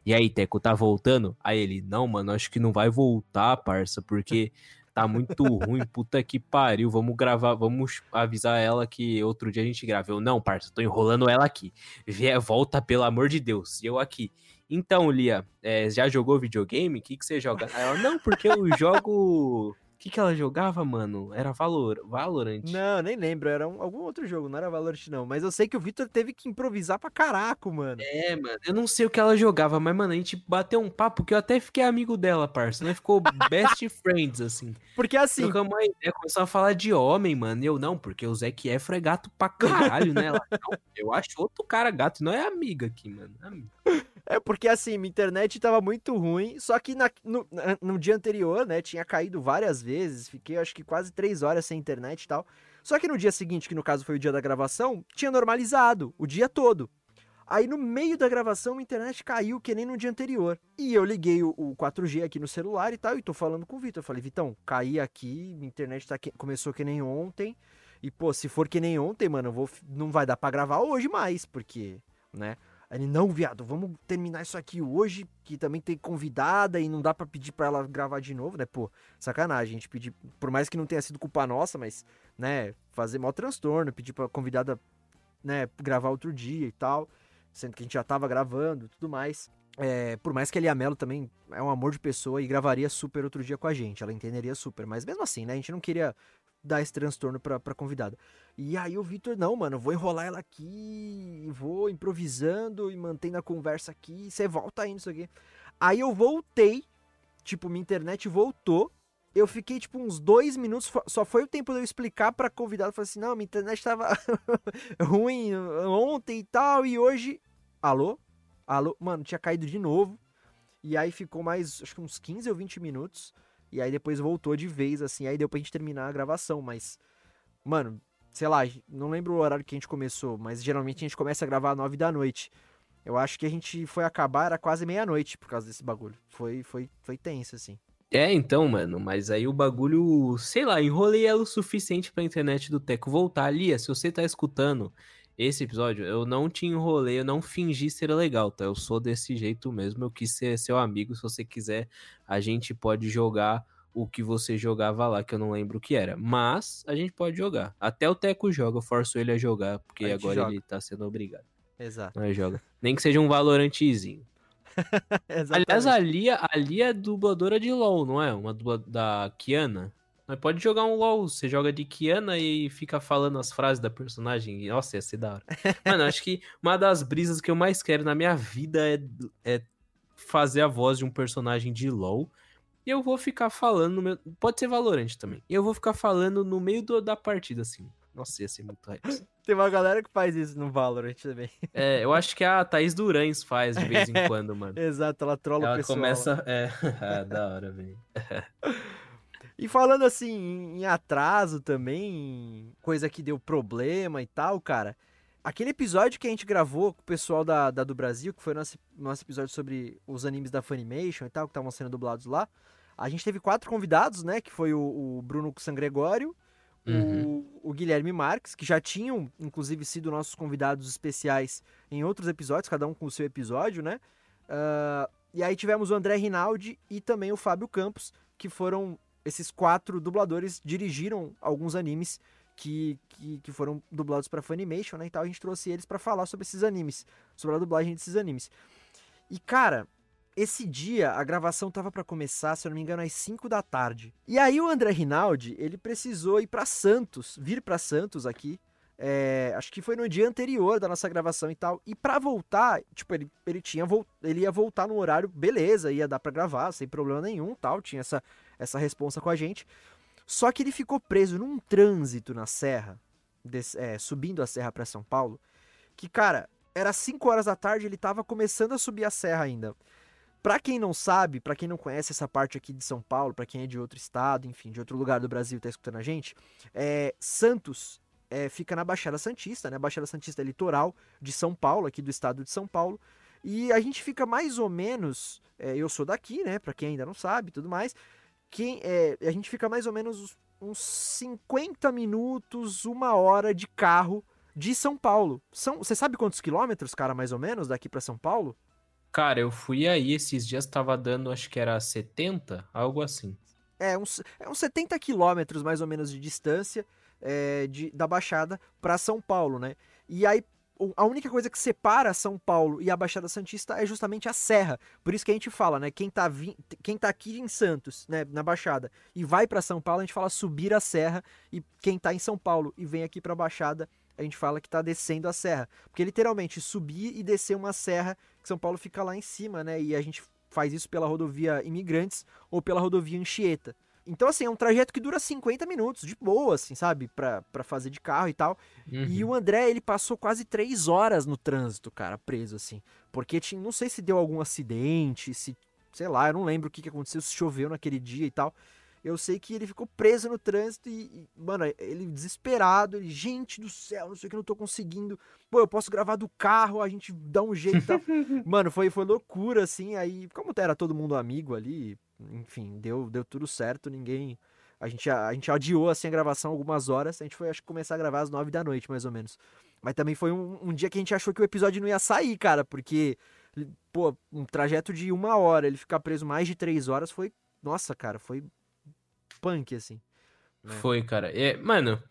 E aí, Teco, tá voltando? Aí ele, não, mano, acho que não vai voltar, parça, porque tá muito ruim, puta que pariu. Vamos gravar, vamos avisar ela que outro dia a gente grava. Eu, não, parça, tô enrolando ela aqui. Vê, volta, pelo amor de Deus. E eu aqui. Então, Lia, é, já jogou videogame? O que, que você joga? Aí ela, não, porque eu jogo. O que, que ela jogava, mano? Era Valor... Valorant. Não, nem lembro. Era um- algum outro jogo, não era Valorant, não. Mas eu sei que o Victor teve que improvisar pra caraco, mano. É, mano, eu não sei o que ela jogava, mas, mano, a gente bateu um papo que eu até fiquei amigo dela, parça. Nós ficou best friends, assim. Porque assim, Trocamos uma ideia, começou a falar de homem, mano. E eu, não, porque o Zac Efron é gato pra caralho, né? Ela, não, eu acho outro cara gato, não é amiga aqui, mano. é amiga. É porque assim, minha internet tava muito ruim, só que na- no, no dia anterior, né, tinha caído várias vezes, fiquei acho que quase três horas sem internet e tal. Só que no dia seguinte, que no caso foi o dia da gravação, tinha normalizado o dia todo. Aí no meio da gravação a internet caiu que nem no dia anterior. E eu liguei o, o 4G aqui no celular e tal, e tô falando com o Vitor. Falei, Vitão, caí aqui, minha internet tá que- começou que nem ontem. E, pô, se for que nem ontem, mano, vou, não vai dar pra gravar hoje mais, porque, né? Ele, não, viado, vamos terminar isso aqui hoje, que também tem convidada e não dá pra pedir pra ela gravar de novo, né? Pô, sacanagem, a gente pedir, por mais que não tenha sido culpa nossa, mas, né, fazer mal transtorno, pedir pra convidada, né, gravar outro dia e tal, sendo que a gente já tava gravando e tudo mais. É, por mais que a Elia Mello também é um amor de pessoa e gravaria super outro dia com a gente, ela entenderia super, mas mesmo assim, né, a gente não queria dar esse transtorno pra, pra convidada. E aí o Vitor, não, mano, vou enrolar ela aqui, vou improvisando e mantendo a conversa aqui, você volta aí nisso aqui. Aí eu voltei, tipo, minha internet voltou, eu fiquei, tipo, uns dois minutos, só foi o tempo de eu explicar pra convidada, falei assim, não, minha internet tava ruim ontem e tal, e hoje... Alô? Alô? Mano, tinha caído de novo, e aí ficou mais, acho que uns 15 ou 20 minutos, e aí depois voltou de vez, assim, aí deu pra gente terminar a gravação, mas... Mano, sei lá, não lembro o horário que a gente começou, mas geralmente a gente começa a gravar às 9 da noite. Eu acho que a gente foi acabar, era quase meia-noite por causa desse bagulho. Foi, foi, foi tenso, assim. É, então, mano, mas aí o bagulho, sei lá, enrolei ela o suficiente pra internet do Teco voltar. Lia, se você tá escutando esse episódio, eu não te enrolei, eu não fingi ser legal, tá? Eu sou desse jeito mesmo, eu quis ser seu amigo. Se você quiser, a gente pode jogar o que você jogava lá, que eu não lembro o que era. Mas a gente pode jogar. Até o Teco joga, eu forço ele a jogar, porque A agora joga. ele tá sendo obrigado. Exato. Mas joga. Nem que seja um Valorantezinho. Aliás, a Lia, a Lia é dubladora de LoL, não é? Uma dubla da Kiana. Mas pode jogar um LoL, você joga de Kiana e fica falando as frases da personagem. Nossa, ia ser da hora. Mano, acho que uma das brisas que eu mais quero na minha vida é, é fazer a voz de um personagem de LoL. E eu vou ficar falando no meu. Pode ser Valorant também. E eu vou ficar falando no meio do- da partida, assim. Nossa, ia ser muito hype. Tem uma galera que faz isso no Valorant também. É, eu acho que a Thaís Durães faz de vez em quando, mano. Exato, ela trola o Ela pessoal. começa. É, ah, da hora, velho. E falando assim, em atraso também, coisa que deu problema e tal, cara. Aquele episódio que a gente gravou com o pessoal da, da do Brasil, que foi o nosso, nosso episódio sobre os animes da Funimation e tal, que estavam sendo dublados lá. A gente teve quatro convidados, né? Que foi o, o Bruno San Gregório, Uhum. o, o Guilherme Marques, que já tinham, inclusive, sido nossos convidados especiais em outros episódios, cada um com o seu episódio, né? Ah, e aí tivemos o André Rinaldi e também o Fábio Campos, que foram esses quatro dubladores, dirigiram alguns animes que, que, que foram dublados para Funimation, né? E tal, a gente trouxe eles para falar sobre esses animes, sobre a dublagem desses animes. E cara, esse dia a gravação tava para começar, se eu não me engano, às 5 da tarde. E aí o André Rinaldi, ele precisou ir para Santos, vir para Santos aqui. é, acho que foi no dia anterior da nossa gravação e tal. E pra voltar, tipo, ele, ele tinha ele ia voltar no horário, beleza, ia dar pra gravar, sem problema nenhum, tal, tinha essa essa responsa com a gente. Só que ele ficou preso num trânsito na serra, des- é, subindo a serra pra São Paulo, que, cara, era 5 horas da tarde, ele tava começando a subir a serra ainda. Pra quem não sabe, pra quem não conhece essa parte aqui de São Paulo, pra quem é de outro estado, enfim, de outro lugar do Brasil tá escutando a gente, é, Santos é, fica na Baixada Santista, né? Baixada Santista é litoral de São Paulo, aqui do estado de São Paulo. E a gente fica mais ou menos. é, eu sou daqui, né? Pra quem ainda não sabe tudo mais. Quem, é, a gente fica mais ou menos uns 50 minutos, uma hora de carro de São Paulo. São, você sabe quantos quilômetros, cara, mais ou menos, daqui pra São Paulo? Cara, eu fui aí esses dias, tava dando, acho que era 70, algo assim. É uns, é uns 70 quilômetros mais ou menos de distância é, de, da Baixada para São Paulo, né? E aí a única coisa que separa São Paulo e a Baixada Santista é justamente a serra. Por isso que a gente fala, né? Quem tá, vim, quem tá aqui em Santos, né, na Baixada, e vai para São Paulo, a gente fala subir a serra. E quem tá em São Paulo e vem aqui pra Baixada, a gente fala que tá descendo a serra. Porque literalmente subir e descer uma serra, que São Paulo fica lá em cima, né? E a gente faz isso pela rodovia Imigrantes ou pela rodovia Anchieta. Então, assim, é um trajeto que dura 50 minutos, de boa, assim, sabe? Pra, pra fazer de carro e tal. E Uhum. o André, ele passou quase três horas no trânsito, cara, preso, assim. Porque tinha, não sei se deu algum acidente, se, sei lá, eu não lembro o que, que aconteceu, se choveu naquele dia e tal. Eu sei que ele ficou preso no trânsito e, e, mano, ele desesperado, ele, gente do céu, não sei o que, não tô conseguindo. Pô, eu posso gravar do carro, a gente dá um jeito e tal. mano, foi, foi loucura, assim. Aí, como era todo mundo amigo ali, enfim, deu, deu tudo certo, ninguém. A gente, a, gente adiou assim a gravação algumas horas. A gente foi, acho que, começar a gravar às nove da noite, mais ou menos. Mas também foi um, um dia que a gente achou que o episódio não ia sair, cara, porque, pô, um trajeto de uma hora, ele ficar preso mais de três horas foi. Nossa, cara, foi punk, assim. né? Foi, cara. É, mano,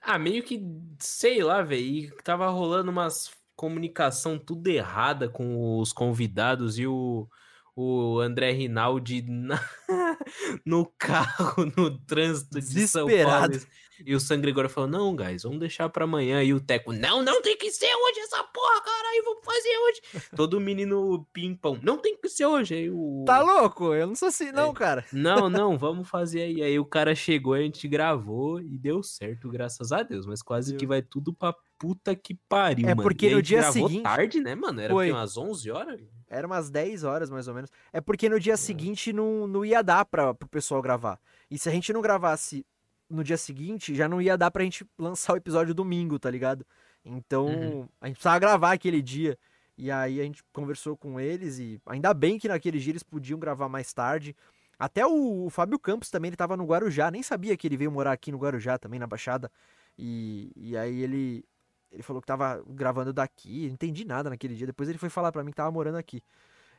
ah, meio que, sei lá, velho, tava rolando umas comunicação tudo errada com os convidados e o, o André Rinaldi na- no carro, no trânsito de São Desesperado. Paulo. E o San Gregório falou, não, guys, vamos deixar pra amanhã. E o Teco, não, não tem que ser hoje essa porra, caralho, vamos fazer hoje. Todo menino pimpão, não tem que ser hoje. Aí o... Tá louco? Eu não sou assim, não, É. cara. Não, não, vamos fazer aí. Aí o cara chegou, a gente gravou e deu certo, graças a Deus. Mas quase que vai tudo pra puta que pariu, É mano. porque E a no gente dia gravou seguinte- tarde, né, mano? Era Foi. umas 11 horas? Era umas 10 horas, mais ou menos. É porque no dia seguinte não, não ia dar pra, pro pessoal gravar. E se a gente não gravasse no dia seguinte, já não ia dar pra gente lançar o episódio domingo, tá ligado? Então, Uhum. a gente precisava gravar aquele dia. E aí a gente conversou com eles e ainda bem que naquele dia eles podiam gravar mais tarde. Até o, o Fábio Campos também, ele tava no Guarujá, nem sabia que ele veio morar aqui no Guarujá também, na Baixada. E, e aí ele, ele falou que tava gravando daqui, não entendi nada naquele dia. Depois ele foi falar pra mim que tava morando aqui.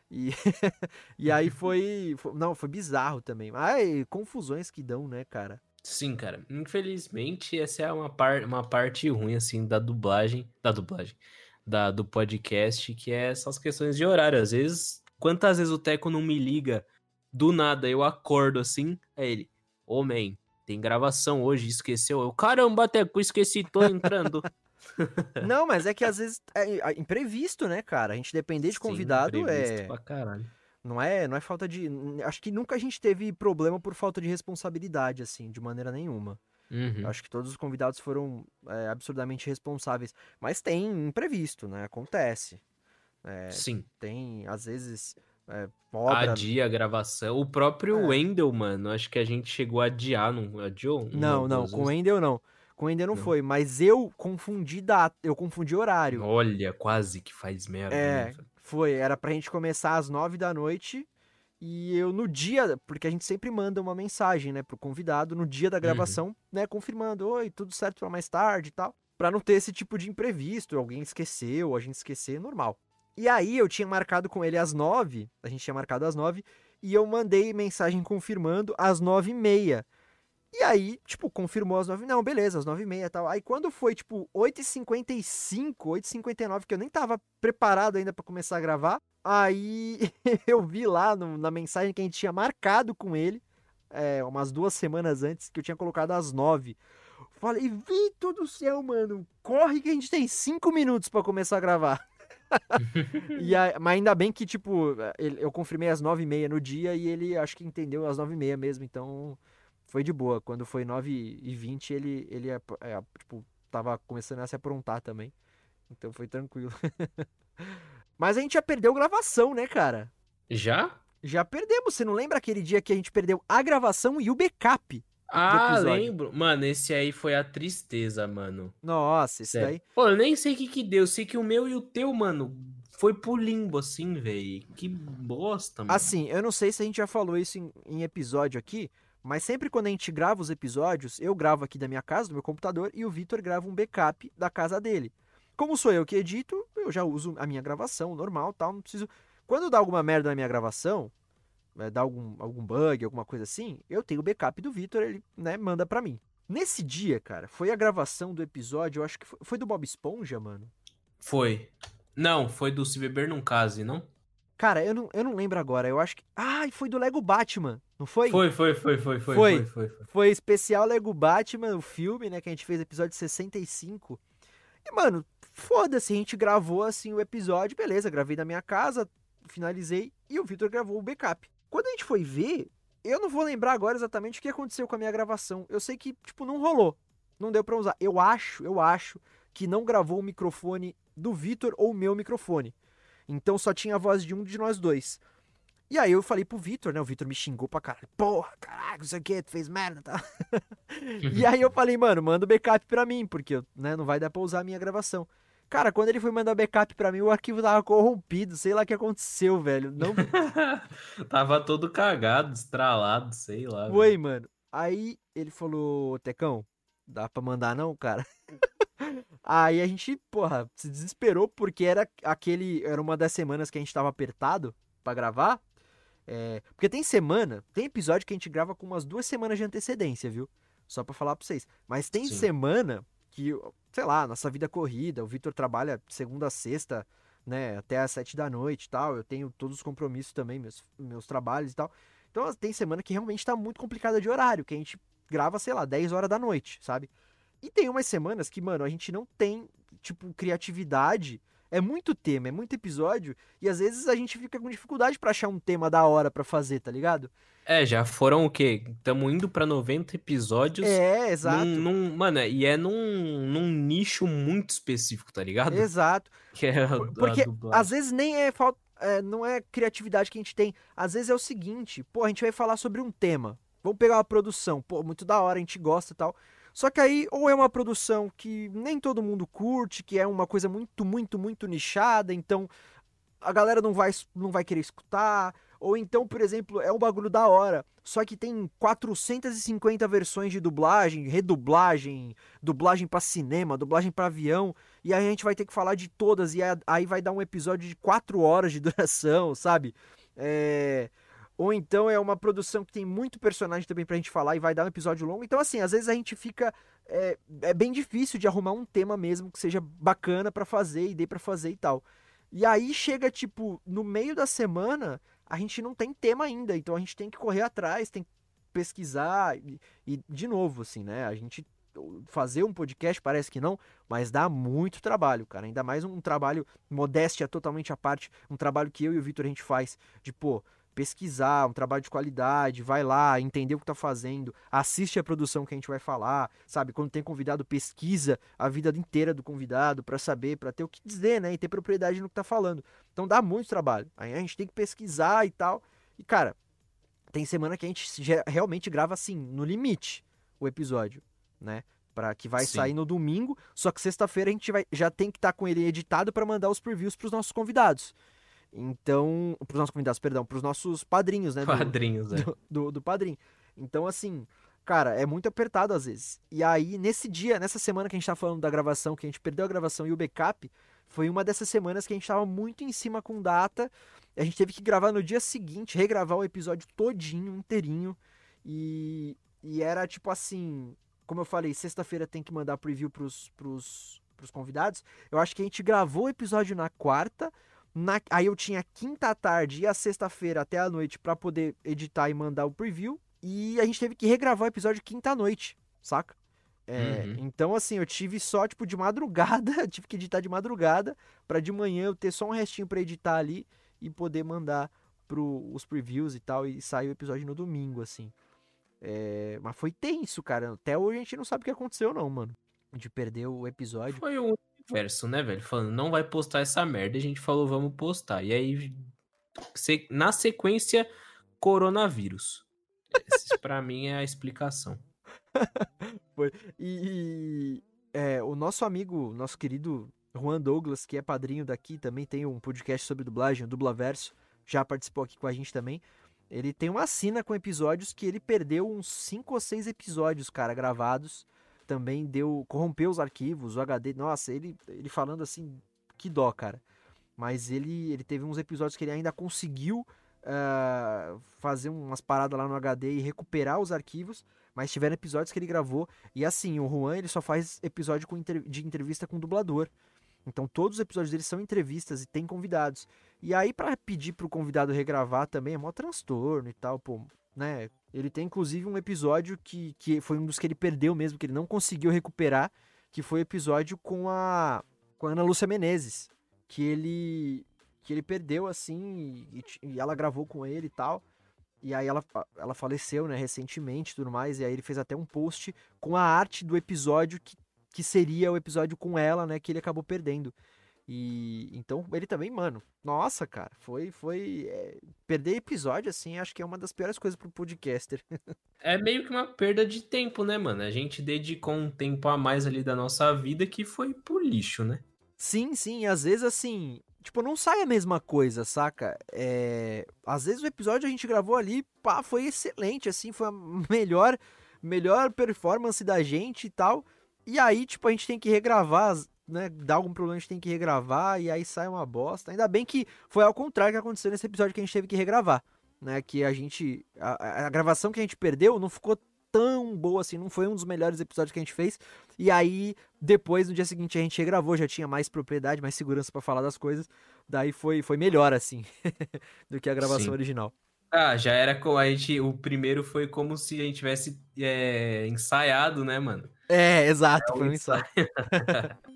E, e aí foi, foi- Não, foi bizarro também. Ai, confusões que dão, né, cara? Sim, cara. Infelizmente, essa é uma, par uma parte ruim, assim, da dublagem. Da dublagem. Da, do podcast, que é essas questões de horário. Às vezes, quantas vezes o Teco não me liga do nada, eu acordo assim, aí ele, ô man, tem gravação hoje, esqueceu? Eu, caramba, Teco, esqueci, tô entrando. Não, mas é que às vezes é é imprevisto, né, cara? A gente depender de Sim, convidado imprevisto é. pra caralho. Não é, não é falta de. Acho que nunca a gente teve problema por falta de responsabilidade, assim, de maneira nenhuma. Uhum. Acho que todos os convidados foram é, absurdamente responsáveis. Mas tem imprevisto, né? Acontece. É, Sim. tem, às vezes, é, obra. Adia a gravação. O próprio É. Wendel, mano, acho que a gente chegou a adiar, não adiou? Não, não, com o? Wendel não. Com o Wendel não, Não. foi, mas eu confundi data, eu confundi horário. Olha, quase que faz merda. É, né? Foi, era pra gente começar às nove da noite E eu no dia, porque a gente sempre manda uma mensagem, né, pro convidado no dia da gravação, né, confirmando, oi, tudo certo para mais tarde e tal, para não ter esse tipo de imprevisto, alguém esqueceu, a gente esquecer, normal. E aí eu tinha marcado com ele às nove, a gente tinha marcado às nove, e eu mandei mensagem confirmando às nove e meia. E aí, tipo, confirmou às nove, não, beleza, às nove e meia e tal. Aí quando foi, tipo, 8h55, 8h59, que eu nem tava preparado ainda para começar a gravar, Aí eu vi lá no, na mensagem que a gente tinha marcado com ele, é, umas duas semanas antes, que eu tinha colocado às nove. Falei, Vitor do céu, mano, corre que a gente tem cinco minutos para começar a gravar. e aí, mas ainda bem que, tipo, ele, eu confirmei às nove e meia no dia e ele acho que entendeu às nove e meia mesmo, então foi de boa. Quando foi nove e vinte, ele, ele é, é, tipo, tava começando a se aprontar também. Então foi tranquilo. Mas a gente já perdeu gravação, né, cara? Já? Já perdemos. Você não lembra aquele dia que a gente perdeu a gravação e o backup? Ah, lembro. Mano, esse aí foi a tristeza, mano. Nossa, esse Sério. daí. Pô, eu nem sei o que que deu. Eu sei que o meu e o teu, mano, foi pro limbo, assim, velho. Que bosta, mano. Assim, eu não sei se a gente já falou isso em, em episódio aqui, mas sempre quando a gente grava os episódios, eu gravo aqui da minha casa, do meu computador, e o Vitor grava um backup da casa dele. Como sou eu que edito, eu já uso a minha gravação normal, tal, não preciso. Quando dá alguma merda na minha gravação, é, dá algum, algum bug, alguma coisa assim, eu tenho o backup do Vitor, ele, né, manda pra mim. Nesse dia, cara, foi a gravação do episódio, eu acho que foi, foi do Bob Esponja, mano. Foi. Não, foi do Se Beber Num Case, não? Cara, eu não, eu não lembro agora, eu acho que. Ah, foi do Lego Batman, não foi? Foi, foi, foi, foi, foi, Foi. foi, foi, foi. Especial Lego Batman, o filme, né, que a gente fez episódio 65. E, mano, foda-se, a gente gravou assim o episódio, beleza, gravei na minha casa, finalizei e o Victor gravou o backup. Quando a gente foi ver, eu não vou lembrar agora exatamente o que aconteceu com a minha gravação. Eu sei que, tipo, não rolou. Não deu pra usar. Eu acho, eu acho que não gravou o microfone do Vitor ou o meu microfone. Então só tinha a voz de um de nós dois. E aí eu falei pro Vitor, né? O Vitor me xingou pra caralho. Porra, caralho, não sei o que, tu fez merda, tá? e aí eu falei, mano, manda o backup pra mim, porque né, não vai dar pra usar a minha gravação. Cara, quando ele foi mandar backup pra mim, o arquivo tava corrompido, sei lá o que aconteceu, velho. Não Tava todo cagado, estralado, sei lá. velho. foi, mano. Aí ele falou, Tecão, dá pra mandar não, cara? Aí a gente, porra, se desesperou porque era aquele, era uma das semanas que a gente tava apertado pra gravar. É, porque tem semana, tem episódio que a gente grava com umas duas semanas de antecedência, viu? Só pra falar pra vocês. Mas tem Sim. semana que, sei lá, nossa vida corrida, o Vitor trabalha segunda a sexta, né, até às sete da noite e tal. Eu tenho todos os compromissos também, meus, meus trabalhos e tal. Então tem semana que realmente tá muito complicada de horário, que a gente grava, sei lá, 10 horas da noite, sabe? E tem umas semanas que, mano, a gente não tem, tipo, criatividade. É muito tema, é muito episódio, e às vezes a gente fica com dificuldade pra achar um tema da hora pra fazer, tá ligado? É, já foram o quê? Estamos indo pra 90 episódios. É, exato. Num, num- mano, e é num, num nicho muito específico, tá ligado? Exato. Que é a, Porque a às vezes nem é falta. não é criatividade que a gente tem. Às vezes é o seguinte, pô, a gente vai falar sobre um tema. Vamos pegar uma produção, pô, muito da hora, a gente gosta e tal. Só que aí, ou é uma produção que nem todo mundo curte, que é uma coisa muito, muito, muito nichada, então a galera não vai, não vai querer escutar. Ou então, por exemplo, é um bagulho da hora, só que tem 450 versões de dublagem, redublagem, dublagem pra cinema, dublagem pra avião, e aí a gente vai ter que falar de todas, e aí vai dar um episódio de 4 horas de duração, sabe? É... Ou então é uma produção que tem muito personagem também pra gente falar e vai dar um episódio longo. Então, assim, às vezes a gente fica. É, é bem difícil de arrumar um tema mesmo que seja bacana pra fazer e dê pra fazer e tal. E aí chega, tipo, no meio da semana, a gente não tem tema ainda. Então a gente tem que correr atrás, tem que pesquisar. E, e, de novo, assim, né? A gente fazer um podcast parece que não, mas dá muito trabalho, cara. Ainda mais um trabalho, modéstia totalmente à parte, um trabalho que eu e o Vitor a gente faz, de, pô, pesquisar, um trabalho de qualidade, vai lá, entender o que tá fazendo, assiste a produção que a gente vai falar, sabe? Quando tem convidado, pesquisa a vida inteira do convidado pra saber, pra ter o que dizer, né? E ter propriedade no que tá falando. Então dá muito trabalho. Aí a gente tem que pesquisar e tal. E, cara, tem semana que a gente ge- realmente grava assim, no limite, o episódio, né? Pra que vai Sim. sair no domingo, só que sexta-feira a gente vai, já tem que estar com ele editado pra mandar os previews pros nossos convidados. Então, pros nossos convidados, perdão, pros nossos padrinhos, né? do- Padrinhos, é. do, do, do padrinho. Então, assim, cara, é muito apertado às vezes. E aí, nesse dia, nessa semana que a gente tá falando da gravação, que a gente perdeu a gravação e o backup, foi uma dessas semanas que a gente tava muito em cima com data. A gente teve que gravar no dia seguinte, regravar o episódio todinho, inteirinho. E, e era tipo assim, como eu falei, sexta-feira tem que mandar preview pros, pros, pros convidados. Eu acho que a gente gravou o episódio na quarta. Na, aí eu tinha quinta tarde e a sexta-feira até a noite pra poder editar e mandar o preview. E a gente teve que regravar o episódio quinta à noite, saca? É, Uhum. Então, assim, eu tive só, tipo, de madrugada, tive que editar de madrugada, pra de manhã eu ter só um restinho pra editar ali e poder mandar pro, os previews e tal, e sair o episódio no domingo, assim. É, mas foi tenso, cara. Até hoje a gente não sabe o que aconteceu, não, mano. De perder o episódio. Foi o universo, né, velho? Falando, não vai postar essa merda. A gente falou, vamos postar. E aí, na sequência, coronavírus. Esse, pra mim, é a explicação. E, é, o nosso amigo, nosso querido Juan Douglas, que é padrinho daqui, também tem um podcast sobre dublagem, o Dublaverso, já participou aqui com a gente também. Ele tem uma assina com episódios que ele perdeu uns 5 ou 6 episódios, cara, gravados. Também deu. corrompeu os arquivos, o HD. Nossa, ele, ele falando assim, que dó, cara. Mas ele, ele teve uns episódios que ele ainda conseguiu ah, fazer umas paradas lá no HD e recuperar os arquivos. Mas tiveram episódios que ele gravou. E assim, o Juan ele só faz episódio inter- de entrevista com dublador. Então todos os episódios dele são entrevistas e tem convidados. E aí, pra pedir pro convidado regravar também é mó transtorno e tal, pô, né? Ele tem inclusive um episódio que, que foi um dos que ele perdeu mesmo, que ele não conseguiu recuperar, que foi o episódio com a, com a Ana Lúcia Menezes. Que ele. Que ele perdeu assim, e, e ela gravou com ele e tal. E aí ela, ela faleceu, né, recentemente e tudo mais. E aí ele fez até um post com a arte do episódio que, que seria o episódio com ela, né, que ele acabou perdendo. E então ele também, mano, nossa, cara, foi foi é, perder episódio assim, acho que é uma das piores coisas pro podcaster. É meio que uma perda de tempo, né, mano? A gente dedicou um tempo a mais ali da nossa vida que foi pro lixo, né? Sim, sim, às vezes assim, tipo, não sai a mesma coisa, saca? É, às vezes o episódio a gente gravou ali, pá, foi excelente, assim, foi a melhor melhor performance da gente e tal. E aí, tipo, a gente tem que regravar, as- né? Dá algum problema, a gente tem que regravar e aí sai uma bosta. Ainda bem que foi ao contrário que aconteceu nesse episódio que a gente teve que regravar, né? Que a gente a, a- gravação que a gente perdeu não ficou tão boa assim, não foi um dos melhores episódios que a gente fez. E aí, depois, no dia seguinte, a gente regravou, já tinha mais propriedade, mais segurança pra falar das coisas. Daí foi, foi melhor, assim, do que a gravação Sim. original. Ah, já era com a gente. O primeiro foi como se a gente tivesse é, ensaiado, né, mano? É, exato, É um foi um ensaio.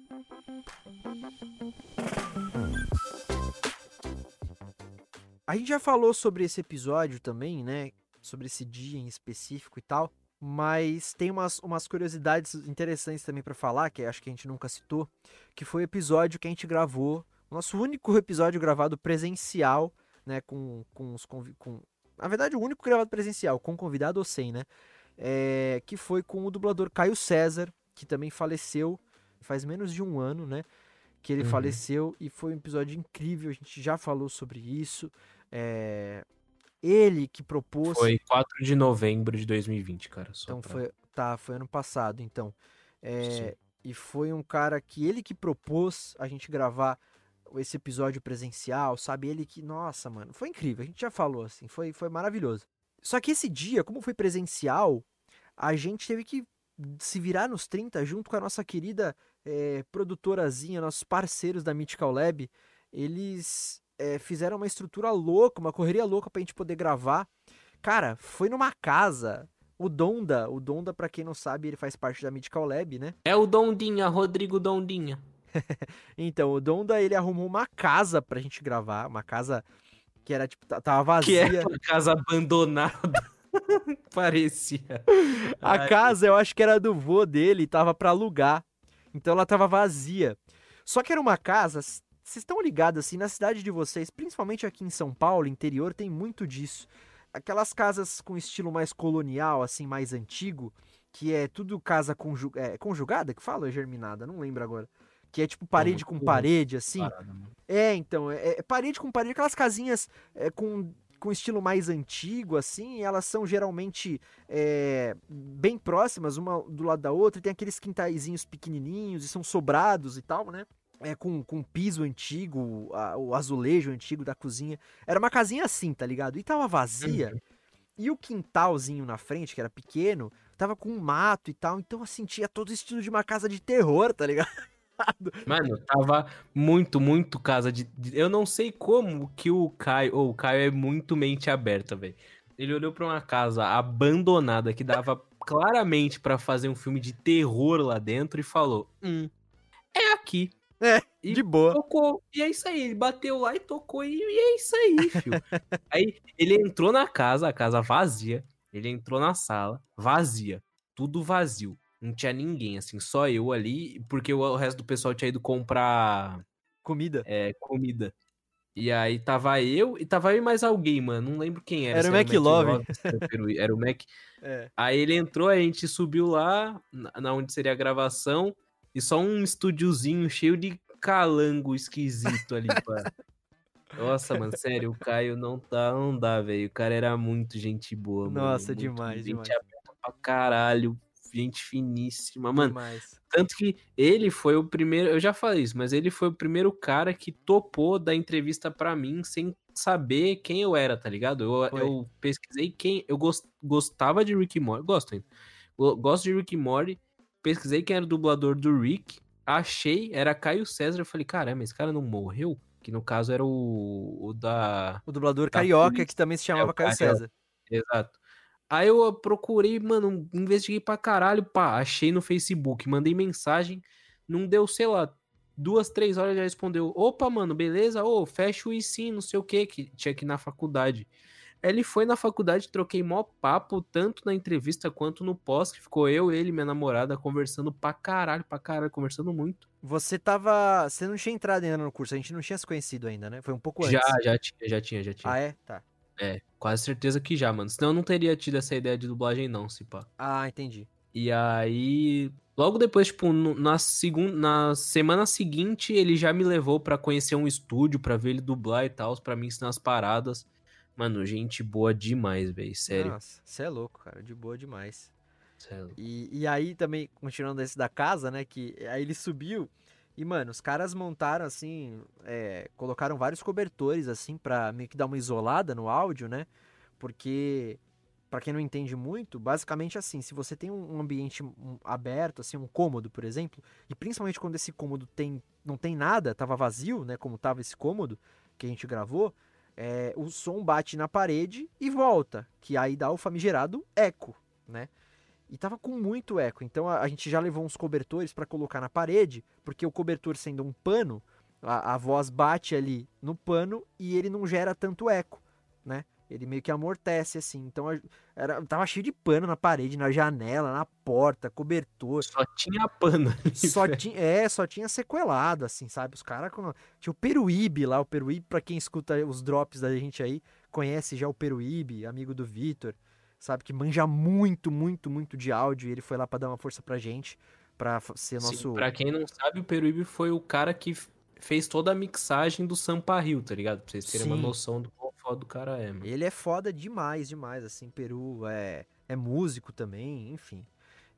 A gente já falou sobre esse episódio também, né? Sobre esse dia em específico e tal. Mas tem umas, umas curiosidades interessantes também pra falar, que acho que a gente nunca citou. Que foi o episódio que a gente gravou. Nosso único episódio gravado presencial, né? Com, com os com Na verdade, o único gravado presencial, com convidado ou sem, né? É, que foi com o dublador Caio César, que também faleceu faz menos de um ano, né? Que ele Uhum. faleceu e foi um episódio incrível. A gente já falou sobre isso. É, ele que propôs. Foi 4 de novembro de 2020, cara. Então pra- foi, tá, foi ano passado, então. É, e foi um cara que ele que propôs a gente gravar esse episódio presencial, sabe? Ele que, nossa, mano, foi incrível. A gente já falou assim, foi, foi maravilhoso. Só que esse dia, como foi presencial, a gente teve que se virar nos 30 junto com a nossa querida é, produtorazinha, nossos parceiros da Mythical Lab. Eles é, fizeram uma estrutura louca, uma correria louca pra gente poder gravar. Cara, foi numa casa. O Donda, o Donda, pra quem não sabe, ele faz parte da Mythical Lab, né? É o Dondinha, Rodrigo Dondinha. Então, o Donda, ele arrumou uma casa pra gente gravar, uma casa que era, tipo, ta- tava Que é vazia. uma casa abandonada. Parecia. A Ai, casa, eu acho que era do vô dele, tava pra alugar. Então ela tava vazia. Só que era uma casa, vocês estão ligados assim, na cidade de vocês, principalmente aqui em São Paulo, interior, tem muito disso. Aquelas casas com estilo mais colonial, assim, mais antigo, que é tudo casa conju é, conjugada, que fala, é germinada, não lembro agora. que é tipo parede com parede, assim. Parada, mano. É, então, é, é parede com parede, aquelas casinhas é, com, com estilo mais antigo, assim, elas são geralmente é, bem próximas, uma do lado da outra, e tem aqueles quintaizinhos pequenininhos e são sobrados e tal, né? É, com, com piso antigo, a- o azulejo antigo da cozinha. Era uma casinha assim, tá ligado? E tava vazia. E o quintalzinho na frente, que era pequeno, tava com um mato e tal. Então, assim, tinha todo o estilo de uma casa de terror, tá ligado? Mano, tava muito, muito casa de. Eu não sei como que o Caio. ô, o Caio é muito mente aberta, velho. Ele olhou pra uma casa abandonada que dava claramente pra fazer um filme de terror lá dentro e falou: Hum, é aqui. É, E de boa. Tocou. E é isso aí. Ele bateu lá e tocou. E, e é isso aí, filho. aí ele entrou na casa, a casa vazia. Ele entrou na sala, vazia. Tudo vazio. Não tinha ninguém, assim, só eu ali, porque o, resto do pessoal tinha ido comprar Comida. é, comida. E aí tava eu e tava eu e mais alguém, mano. Não lembro quem era. Era o se era o Peru- Era o Mac. É. Aí ele entrou, a gente subiu lá, na onde seria a gravação, e só um estúdiozinho cheio de calango esquisito ali, pá. Nossa, mano, sério, o Caio não tá, não dá, velho. O cara era muito gente boa, mano. Nossa, muito demais, gente demais. aberta pra caralho, gente finíssima, mano. Demais. Tanto que ele foi o primeiro, eu já falei isso, mas ele foi o primeiro cara que topou da entrevista pra mim sem saber quem eu era, tá ligado? Eu, eu pesquisei quem. Eu gos- gostava de Rick Morty, gosto ainda. Go- Gosto de Rick Morty, pesquisei quem era o dublador do Rick, achei, era Caio César. Eu falei, caramba, esse cara não morreu? Que no caso era o, o da. O dublador carioca, polícia. que também se chamava É, Caio. César. Exato. Aí eu procurei, mano, investiguei pra caralho, pá, achei no Facebook, mandei mensagem, não deu, sei lá, duas, três horas já respondeu, opa, mano, beleza? Ô, fecha o sim, não sei o que, que tinha que ir na faculdade. Aí Ele foi na faculdade, troquei mó papo, tanto na entrevista quanto no pós, que ficou eu, ele e minha namorada conversando pra caralho, pra caralho, conversando muito. Você tava. Você não tinha entrado ainda no curso, a gente não tinha se conhecido ainda, né? Foi um pouco Já, antes. já tinha, já tinha, já tinha. Ah, é? Tá. É, quase certeza que já, mano. Senão eu não teria tido essa ideia de dublagem não, se pá. Ah, entendi. E aí, logo depois, tipo, na, segun, na semana seguinte, ele já me levou pra conhecer um estúdio, pra ver ele dublar e tal, pra me ensinar as paradas. Mano, gente boa demais, velho, sério. Nossa, você é louco, cara. De boa demais. sério. E, e aí também, continuando esse da casa, né? Que aí ele subiu. E, mano, os caras montaram assim. é, colocaram vários cobertores, assim, pra meio que dar uma isolada no áudio, né? Porque, pra quem não entende muito, basicamente assim, se você tem um ambiente aberto, assim, um cômodo, por exemplo, e principalmente quando esse cômodo tem, não tem nada, tava vazio, né? Como tava esse cômodo que a gente gravou, é, o som bate na parede e volta, que aí dá o famigerado eco, né? E tava com muito eco, então a, a gente já levou uns cobertores pra colocar na parede, porque o cobertor sendo um pano, a, a voz bate ali no pano e ele não gera tanto eco, né? Ele meio que amortece assim. Então era, tava cheio de pano na parede, na janela, na porta, cobertor. Só tinha pano ali, Só tinha, é, só tinha sequelado, assim, sabe? Os caras. Tinha o Peruíbe lá, o Peruíbe, pra quem escuta os drops da gente aí, conhece já o Peruíbe, amigo do Vitor, sabe? Que manja muito, muito, muito de áudio. E ele foi lá pra dar uma força pra gente, pra ser Sim, nosso. pra quem não sabe, o Peruíbe foi o cara que fez toda a mixagem do Sampa Rio, tá ligado? Pra vocês terem uma Sim. noção do quão foda o cara é, mano. Ele é foda demais, demais, assim, Peru é, é músico também, enfim.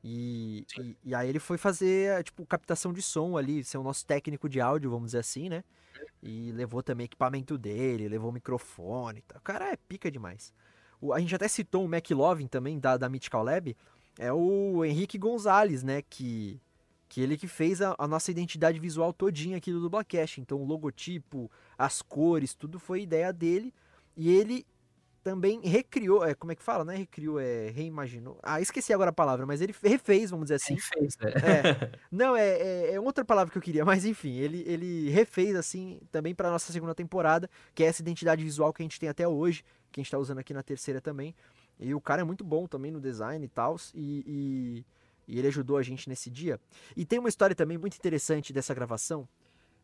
E, Sim. e, e aí ele foi fazer, tipo, captação de som ali, ser o nosso técnico de áudio, vamos dizer assim, né? E levou também equipamento dele, levou microfone e tal. O cara é pica demais. O- a gente até citou o McLovin também, da, da Mythical Lab, é o Henrique Gonzalez, né? Que, que ele que fez a, a nossa identidade visual todinha aqui do Dublacast. Então o logotipo, as cores, tudo foi ideia dele. E ele também recriou, é, como é que fala, né? Recriou, é, reimaginou. Ah, esqueci agora a palavra, mas ele refez, vamos dizer assim. Ele fez, né? É. Não, é, é, é outra palavra que eu queria, mas enfim, ele, ele refez assim também para nossa segunda temporada, que é essa identidade visual que a gente tem até hoje, que a gente tá usando aqui na terceira também. E o cara é muito bom também no design e tal, e, e, e ele ajudou a gente nesse dia. E tem uma história também muito interessante dessa gravação,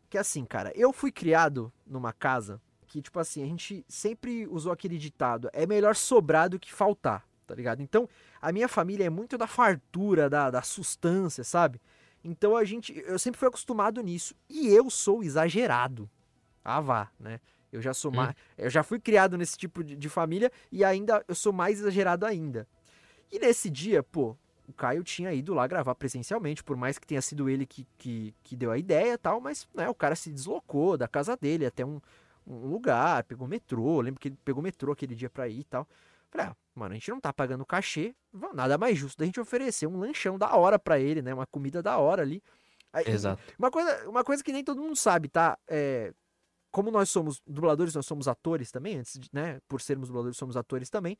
que é assim, cara, eu fui criado numa casa que, tipo assim, a gente sempre usou aquele ditado: é melhor sobrar do que faltar, tá ligado? Então, a minha família é muito da fartura, da, da sustância, sabe? Então a gente, eu sempre fui acostumado nisso. E eu sou exagerado. Ah, vá, né? Eu já sou Hum. mais, eu já fui criado nesse tipo de, de família e ainda eu sou mais exagerado ainda. E nesse dia, pô, o Caio tinha ido lá gravar presencialmente, por mais que tenha sido ele que, que, que deu a ideia e tal, mas né, o cara se deslocou da casa dele até um, um lugar, pegou metrô, lembro que ele pegou metrô aquele dia pra ir e tal. Falei, ah, mano, a gente não tá pagando cachê, nada mais justo da gente oferecer um lanchão da hora pra ele, né? Uma comida da hora ali. Aí- Exato. Uma coisa, uma coisa que nem todo mundo sabe, tá? É, como nós somos dubladores, nós somos atores também, antes de, né? Por sermos dubladores, somos atores também.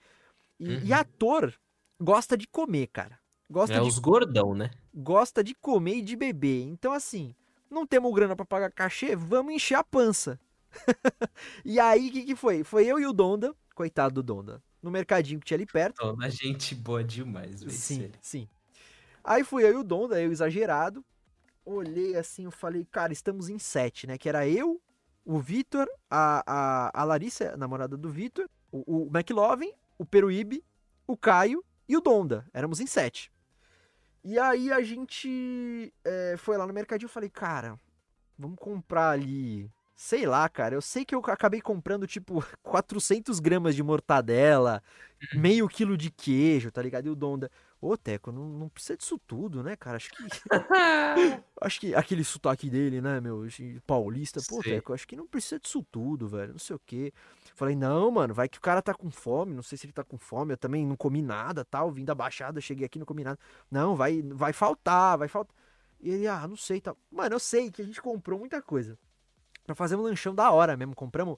E, e Uhum. ator gosta de comer, cara. Gosta É de os gordão, né? gosta de comer e de beber. Então, assim, não temos grana pra pagar cachê, vamos encher a pança. e aí, o que, que foi? Foi eu e o Donda, coitado do Donda, no mercadinho que tinha ali perto. Toda gente boa demais, velho. Sim, sério. sim. Aí fui eu e o Donda, eu exagerado. Olhei assim, eu falei, cara, estamos em sete, né? Que era eu, o Vitor, a, a, a Larissa, a namorada do Vitor, o, o McLovin, o Peruíbe, o Caio e o Donda. Éramos em sete. E aí a gente é, foi lá no mercadinho e falei, cara, vamos comprar ali. Sei lá, cara. Eu sei que eu acabei comprando, tipo, 400 gramas de mortadela, meio quilo de queijo, tá ligado? E o Donda. Ô, Teco, não, não precisa disso tudo, né, cara? Acho que. acho que aquele sotaque dele, né, meu? Paulista. Pô, Sei. Teco, acho que não precisa disso tudo, velho. Não sei o quê. Falei, não, mano, vai que o cara tá com fome. Não sei se ele tá com fome. Eu também não comi nada, tal. Vim da Baixada, cheguei aqui não comi nada. Não, vai, vai faltar, vai faltar. E ele, ah, não sei, tal. Mano, eu sei que a gente comprou muita coisa. Pra fazer um lanchão da hora mesmo. Compramos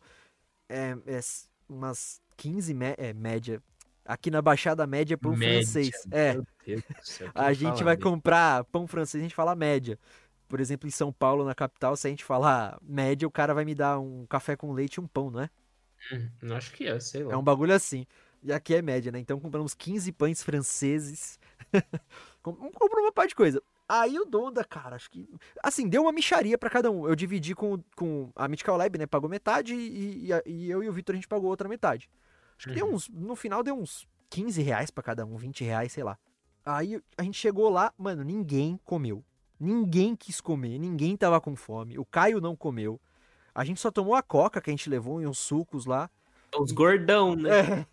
é, é, umas 15 mé- é, média. Aqui na Baixada Média pão Média, francês. É, céu, a gente vai dele? comprar pão francês, a gente fala média. Por exemplo, em São Paulo, na capital, se a gente falar média, o cara vai me dar um café com leite e um pão, não é? Hum, acho que é, sei lá. É um bagulho assim. E aqui é média, né? Então compramos 15 pães franceses. Com- compramos uma parte de coisa. Aí o Donda, cara, acho que. Assim, deu uma micharia pra cada um. Eu dividi com, com a Mythical Lab, né? Pagou metade e, e, e eu e o Vitor a gente pagou outra metade. Acho que deu Uhum. uns. No final deu uns 15 reais pra cada um, 20 reais, sei lá. Aí a gente chegou lá, mano, ninguém comeu. Ninguém quis comer, ninguém tava com fome. O Caio não comeu. A gente só tomou a coca que a gente levou e uns sucos lá. Os gordão, né? É.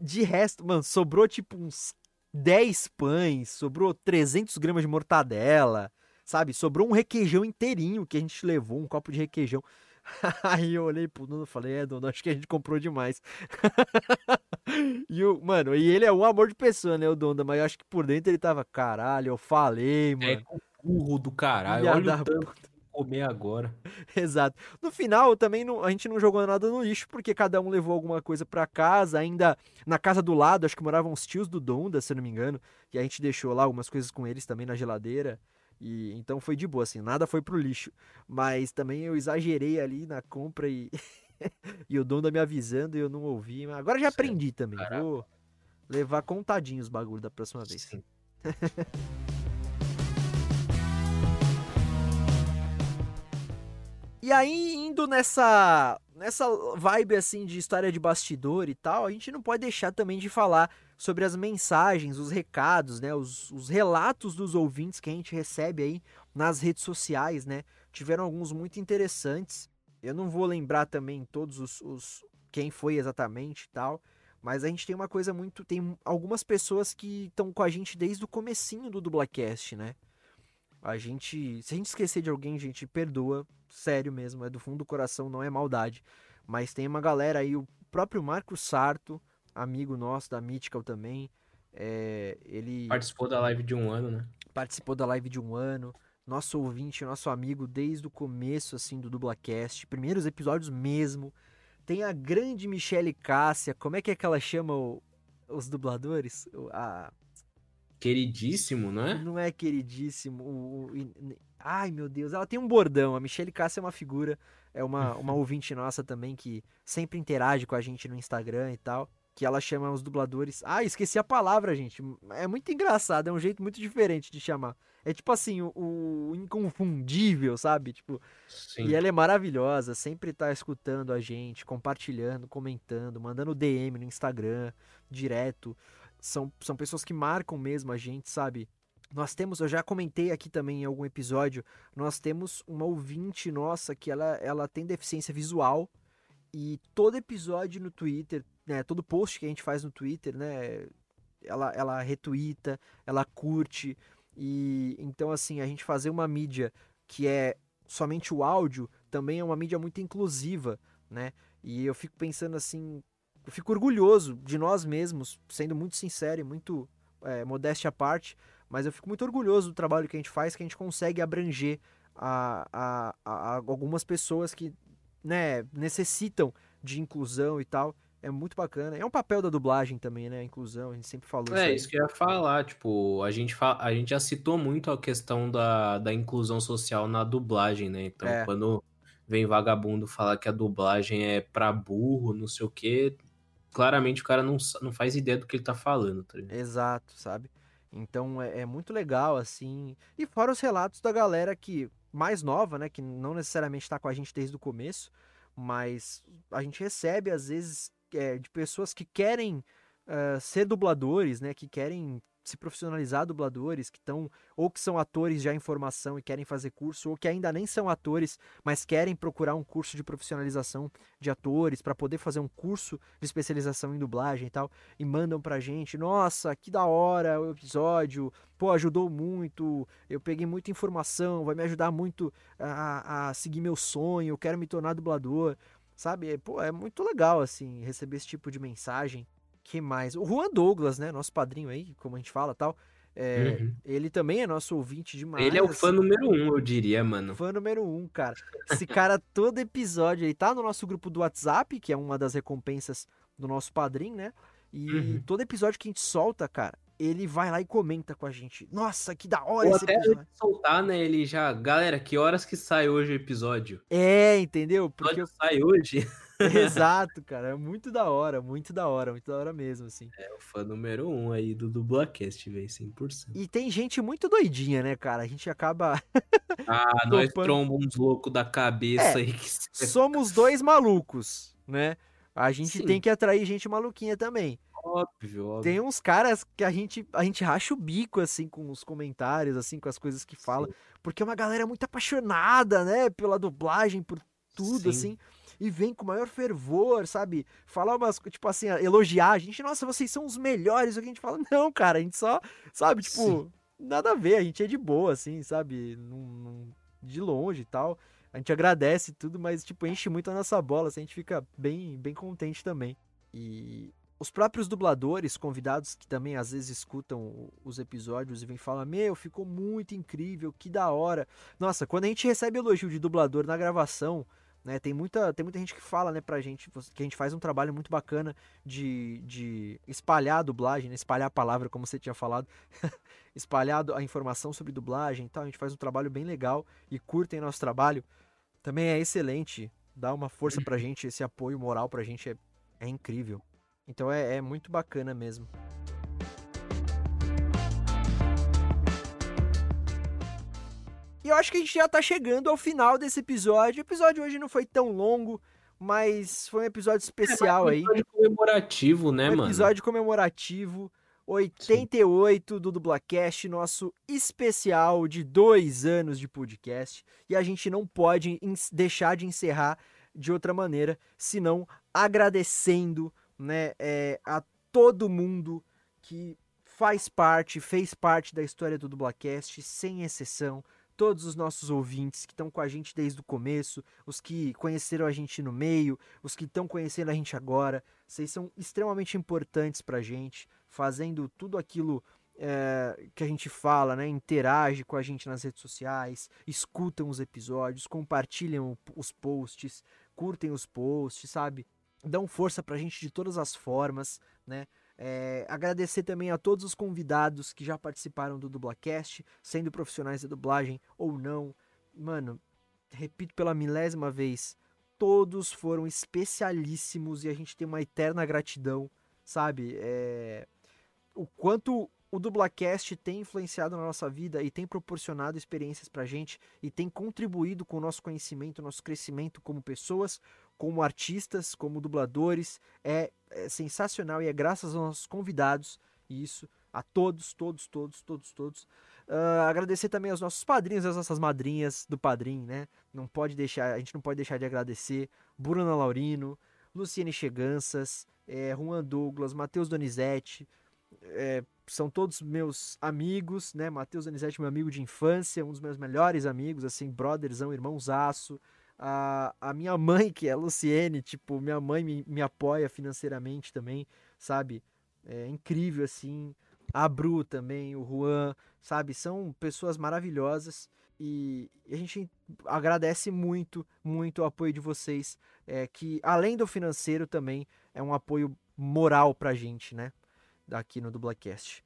De resto, mano, sobrou tipo uns 10 pães, sobrou 300 gramas de mortadela, sabe? Sobrou um requeijão inteirinho que a gente levou, um copo de requeijão. Aí eu olhei pro Nuno e falei, é, Dono, acho que a gente comprou demais. e o, mano, e ele é um amor de pessoa, né, o Donda, mas eu acho que por dentro ele tava, caralho, eu falei, É mano. com burro do caralho. Olha o tanto comer agora. Exato. No final, também não- a gente não jogou nada no lixo, porque cada um levou alguma coisa pra casa. Ainda na casa do lado, acho que moravam os tios do Donda, se eu não me engano. E a gente deixou lá algumas coisas com eles também na geladeira. E então foi de boa, assim, nada foi pro lixo. Mas também eu exagerei ali na compra e. e o Donda me avisando e eu não ouvi. Mas agora já Certo. aprendi também. Caraca. Vou levar contadinho os bagulho da próxima vez. Sim. E aí, indo nessa, nessa vibe assim de história de bastidor e tal, a gente não pode deixar também de falar sobre as mensagens, os recados, né? Os, os relatos dos ouvintes que a gente recebe aí nas redes sociais, né? Tiveram alguns muito interessantes. Eu não vou lembrar também todos os, os quem foi exatamente e tal. Mas a gente tem uma coisa muito. Tem algumas pessoas que estão com a gente desde o comecinho do Dublacast, né? A gente. Se a gente esquecer de alguém, gente, perdoa. Sério mesmo, é do fundo do coração, não é maldade. Mas tem uma galera aí, o próprio Marco Sarto, amigo nosso da Mythical também. é, ele Participou da live de um ano, né? participou da live de um ano. Nosso ouvinte, nosso amigo desde o começo, assim, do Dublacast. Primeiros episódios mesmo. Tem a grande Michele Cássia. Como é que é que ela chama o- os dubladores? A, Queridíssimo, não é? não é queridíssimo. o- o- e- ai, meu Deus. Ela tem um bordão. A Michelle Cássia é uma figura. É uma, uma ouvinte nossa também que sempre interage com a gente no Instagram e tal. Que ela chama os dubladores. Ah, esqueci a palavra, gente. É muito engraçado. É um jeito muito diferente de chamar. É tipo assim, o, o inconfundível, sabe? Tipo, Sim. e ela é maravilhosa, sempre tá escutando a gente, compartilhando, comentando, mandando DM no Instagram, direto. São, são pessoas que marcam mesmo a gente, sabe? Nós temos, eu já comentei aqui também em algum episódio, nós temos uma ouvinte nossa que ela, ela tem deficiência visual e todo episódio no Twitter, né, todo post que a gente faz no Twitter, né, ela, ela retuita, ela curte e então assim, a gente fazer uma mídia que é somente o áudio também é uma mídia muito inclusiva, né? E eu fico pensando assim, eu fico orgulhoso de nós mesmos, sendo muito sincero e muito é, modéstia à parte, mas eu fico muito orgulhoso do trabalho que a gente faz, que a gente consegue abranger a, a, a algumas pessoas que né, necessitam de inclusão e tal. É muito bacana. É um papel da dublagem também, né? A inclusão, a gente sempre falou É, isso, isso que eu ia falar. Tipo, a gente, fa... a gente já citou muito a questão da, da inclusão social na dublagem, né? Então, é. quando vem vagabundo falar que a dublagem é pra burro, não sei o quê, claramente o cara não, não faz ideia do que ele tá falando, tá ligado? Exato, sabe? Então é, é, muito legal, assim. E fora os relatos da galera que mais nova, né? Que não necessariamente tá com a gente desde o começo, mas a gente recebe, às vezes, é, de pessoas que querem uh, ser dubladores, né? Que querem se profissionalizar dubladores, que estão ou que são atores já em formação e querem fazer curso, ou que ainda nem são atores, mas querem procurar um curso de profissionalização de atores para poder fazer um curso de especialização em dublagem e tal, e mandam pra gente, nossa, que da hora o episódio, pô, ajudou muito, eu peguei muita informação, vai me ajudar muito a, a seguir meu sonho, eu quero me tornar dublador, sabe? Pô, é muito legal, assim, receber esse tipo de mensagem que mais? O Juan Douglas, né? Nosso padrinho aí, como a gente fala tal. É, uhum. Ele também é nosso ouvinte demais. Ele é o fã assim, número um, eu diria, mano. Fã número um, cara. Esse cara, todo episódio, ele tá no nosso grupo do WhatsApp, que é uma das recompensas do nosso padrinho, né? E uhum. todo episódio que a gente solta, cara, ele vai lá e comenta com a gente. Nossa, que da hora Ou esse até episódio. soltar, né? Ele já. Galera, que horas que sai hoje o episódio? É, entendeu? Porque o sai hoje. Exato, cara. É muito da hora, muito da hora, muito da hora mesmo, assim. É o fã número um aí do Dublacast, velho, 100%. E tem gente muito doidinha, né, cara? A gente acaba. ah, nós trombamos uns loucos da cabeça é, aí. Que... Somos dois malucos, né? A gente Sim. tem que atrair gente maluquinha também. Óbvio, óbvio. Tem uns caras que a gente, a gente racha o bico, assim, com os comentários, assim, com as coisas que fala. Sim. Porque é uma galera muito apaixonada, né? Pela dublagem, por tudo, Sim. assim e vem com o maior fervor, sabe? Falar umas, tipo assim, elogiar a gente, nossa, vocês são os melhores. O que a gente fala, não, cara, a gente só, sabe, tipo, Sim. nada a ver, a gente é de boa, assim, sabe? De longe e tal. A gente agradece tudo, mas, tipo, enche muito a nossa bola, assim, a gente fica bem, bem contente também. E os próprios dubladores, convidados que também às vezes escutam os episódios e vêm falar: Meu, ficou muito incrível, que da hora. Nossa, quando a gente recebe elogio de dublador na gravação, né? Tem, muita, tem muita gente que fala né, pra gente que a gente faz um trabalho muito bacana de, de espalhar a dublagem, né? espalhar a palavra, como você tinha falado, espalhar a informação sobre dublagem e tal. A gente faz um trabalho bem legal e curtem nosso trabalho. Também é excelente, dá uma força pra gente, esse apoio moral pra gente é, é incrível. Então é, é muito bacana mesmo. E eu acho que a gente já tá chegando ao final desse episódio. O episódio hoje não foi tão longo, mas foi um episódio especial é, um episódio aí. comemorativo, né, um mano? Episódio comemorativo. 88 Sim. do Dublacast, nosso especial de dois anos de podcast. E a gente não pode deixar de encerrar de outra maneira, senão agradecendo né, é, a todo mundo que faz parte, fez parte da história do Dublacast, sem exceção todos os nossos ouvintes que estão com a gente desde o começo, os que conheceram a gente no meio, os que estão conhecendo a gente agora. Vocês são extremamente importantes para a gente, fazendo tudo aquilo é, que a gente fala, né? Interage com a gente nas redes sociais, escutam os episódios, compartilham os posts, curtem os posts, sabe? Dão força para a gente de todas as formas, né? É, agradecer também a todos os convidados que já participaram do Dublacast, sendo profissionais da dublagem ou não. Mano, repito pela milésima vez, todos foram especialíssimos e a gente tem uma eterna gratidão, sabe? É, o quanto o Dublacast tem influenciado na nossa vida e tem proporcionado experiências pra gente e tem contribuído com o nosso conhecimento, nosso crescimento como pessoas, como artistas, como dubladores. É, é sensacional e é graças aos nossos convidados. E isso a todos, todos, todos, todos, todos. Uh, agradecer também aos nossos padrinhos, às nossas madrinhas do padrinho, né? Não pode deixar, a gente não pode deixar de agradecer. Bruna Laurino, Luciene Cheganças, é, Juan Douglas, Matheus Donizete, é, são todos meus amigos, né? Matheus Donizete, meu amigo de infância, um dos meus melhores amigos, assim, brotherzão, irmãozaço. A, a minha mãe, que é a Luciene, tipo, minha mãe me, me apoia financeiramente também, sabe? É incrível, assim a Bru também, o Juan, sabe? São pessoas maravilhosas e a gente agradece muito, muito o apoio de vocês, é, que além do financeiro também é um apoio moral pra gente, né? Aqui no Dublacast.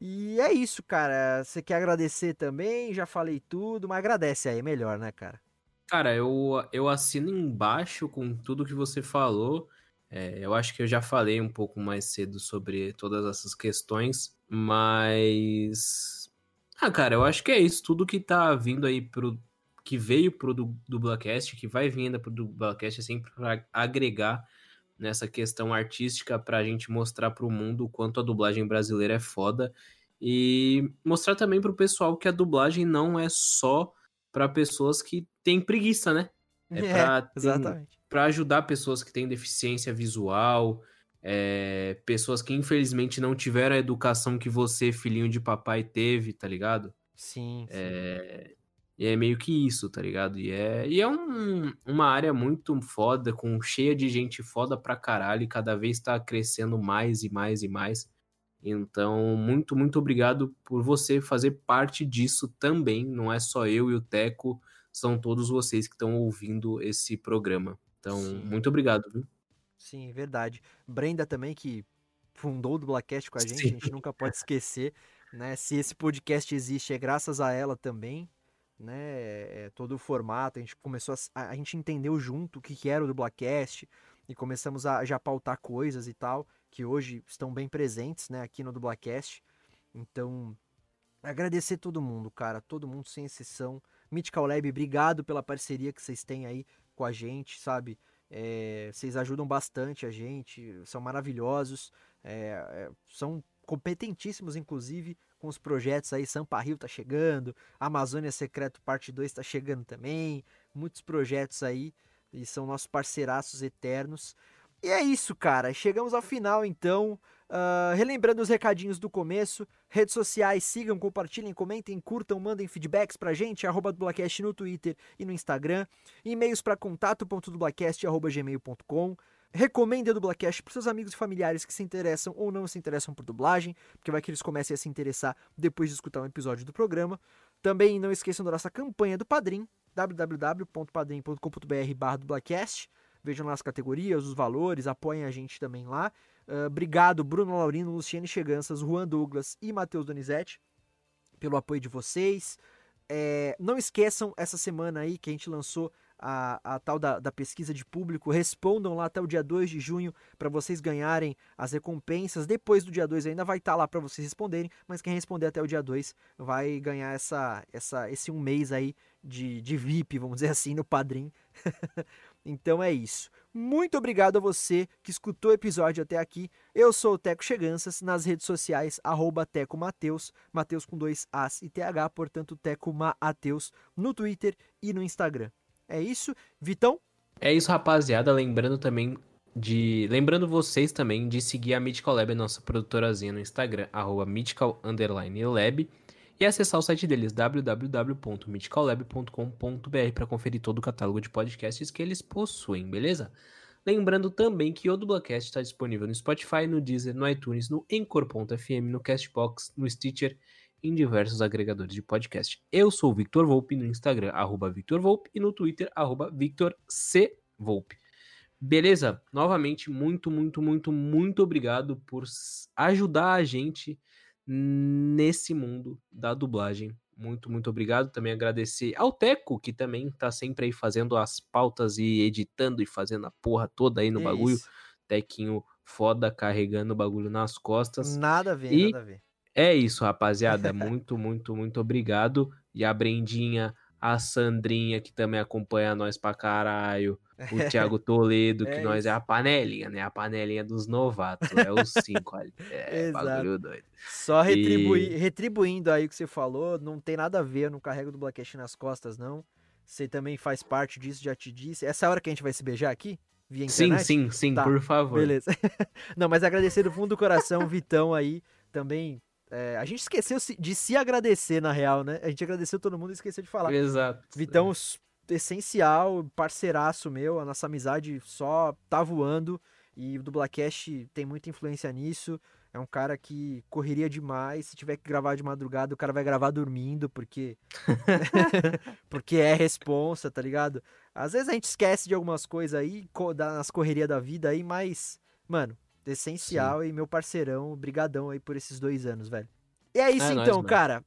E é isso, cara. Você quer agradecer também? Já falei tudo, mas agradece aí, melhor, né, cara? Cara, eu, eu assino embaixo com tudo que você falou. É, eu acho que eu já falei um pouco mais cedo sobre todas essas questões, mas. Ah, cara, eu acho que é isso. Tudo que tá vindo aí pro. que veio pro Dublacast, que vai vir ainda pro Dublacast, é sempre pra agregar nessa questão artística pra gente mostrar pro mundo o quanto a dublagem brasileira é foda. E mostrar também pro pessoal que a dublagem não é só para pessoas que têm preguiça, né? É, é. Para ajudar pessoas que têm deficiência visual, é, pessoas que infelizmente não tiveram a educação que você, filhinho de papai, teve, tá ligado? Sim. sim. É, e é meio que isso, tá ligado? E é, e é um, uma área muito foda, com cheia de gente foda pra caralho, e cada vez tá crescendo mais e mais e mais. Então, muito, muito obrigado por você fazer parte disso também. Não é só eu e o Teco são todos vocês que estão ouvindo esse programa. Então, Sim. muito obrigado, viu? Sim, verdade. Brenda também, que fundou o Dublacast com a gente, Sim. a gente nunca pode esquecer, né? Se esse podcast existe, é graças a ela também, né? É, todo o formato, a gente começou a, a gente entendeu junto o que, que era o Dublacast e começamos a já pautar coisas e tal, que hoje estão bem presentes, né, aqui no Dublacast. Então, agradecer todo mundo, cara, todo mundo sem exceção. Mythical Lab, obrigado pela parceria que vocês têm aí com a gente, sabe? É, vocês ajudam bastante a gente, são maravilhosos, é, é, são competentíssimos, inclusive, com os projetos aí. Sampa Rio tá chegando, Amazônia Secreto Parte 2 tá chegando também, muitos projetos aí, e são nossos parceiraços eternos. E é isso, cara. Chegamos ao final, então. Uh, relembrando os recadinhos do começo, redes sociais, sigam, compartilhem, comentem, curtam, mandem feedbacks pra gente, arroba dublacast no Twitter e no Instagram, e-mails para contato.dublacast.gmail.com Recomende a Dublacast para seus amigos e familiares que se interessam ou não se interessam por dublagem, porque vai que eles comecem a se interessar depois de escutar um episódio do programa. Também não esqueçam da nossa campanha do Padrim, www.padrim.com.br barra dublacast. Vejam lá as categorias, os valores, apoiem a gente também lá. Uh, obrigado, Bruno Laurino, Luciane Cheganças, Juan Douglas e Matheus Donizete, pelo apoio de vocês. É, não esqueçam essa semana aí que a gente lançou a, a tal da, da, pesquisa de público. Respondam lá até o dia 2 de junho para vocês ganharem as recompensas. Depois do dia 2 ainda vai estar tá lá para vocês responderem, mas quem responder até o dia 2 vai ganhar essa, essa, esse um mês aí de, de VIP, vamos dizer assim, no Padrim. então é isso. Muito obrigado a você que escutou o episódio até aqui. Eu sou o Teco Cheganças, nas redes sociais, arroba Teco Mateus, Mateus com dois As e TH, portanto Teco Mateus, no Twitter e no Instagram. É isso, Vitão? É isso, rapaziada. Lembrando também de. Lembrando vocês também de seguir a Mythical Lab, nossa produtorazinha no Instagram, arroba Mythical Lab e acessar o site deles, www.mythicallab.com.br, para conferir todo o catálogo de podcasts que eles possuem, beleza? Lembrando também que o Dublacast está disponível no Spotify, no Deezer, no iTunes, no Encore.fm, no Castbox, no Stitcher em diversos agregadores de podcast. Eu sou o Victor Volpe no Instagram, arroba Victor Volpe, e no Twitter, arroba Victor C. Volpe. Beleza? Novamente, muito, muito, muito, muito obrigado por ajudar a gente nesse mundo da dublagem. Muito, muito obrigado. Também agradecer ao Teco, que também tá sempre aí fazendo as pautas e editando e fazendo a porra toda aí no é bagulho. Isso. Tequinho foda, carregando o bagulho nas costas. Nada a ver, e nada a ver. É isso, rapaziada. Muito, muito, muito obrigado. E a Brendinha a Sandrinha, que também acompanha nós pra caralho, o Thiago Toledo, que É nós isso. é a panelinha, né? A panelinha dos novatos, é os cinco ali. É, Exato. bagulho doido. Só retribui- E- retribuindo aí o que você falou, não tem nada a ver, eu não carrego do Blackcast nas costas, não. Você também faz parte disso, já te disse. Essa é a hora que a gente vai se beijar aqui? Via Sim, internet? sim, sim, Tá, por favor. Beleza. não, mas agradecer do fundo do coração, Vitão aí, também. É, a gente esqueceu de se agradecer, na real, né? A gente agradeceu todo mundo e esqueceu de falar. Exato. Vitão, s- essencial, parceiraço meu, a nossa amizade só tá voando e o Dublacast tem muita influência nisso. É um cara que correria demais. Se tiver que gravar de madrugada, o cara vai gravar dormindo, porque. porque é responsa, tá ligado? Às vezes a gente esquece de algumas coisas aí, nas correrias da vida aí, mas, mano, essencial e meu parceirão, brigadão aí por esses dois anos, velho. E é isso É nóis, então, mano. cara.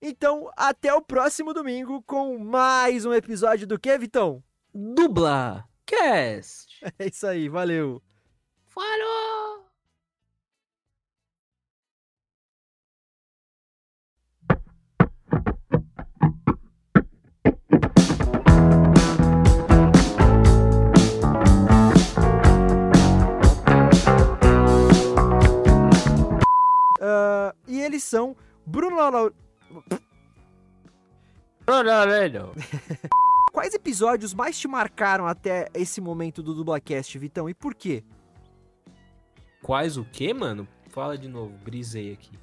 Então, até o próximo domingo com mais um episódio do que, Vitão? Dubla Cast. É isso aí, valeu. Falou! Ah, e eles são Bruno Lau- Ronaldo. Quais episódios mais te marcaram até esse momento do Dublacast, Vitão? E por quê? Quais o quê, mano? Fala de novo, brisei aqui.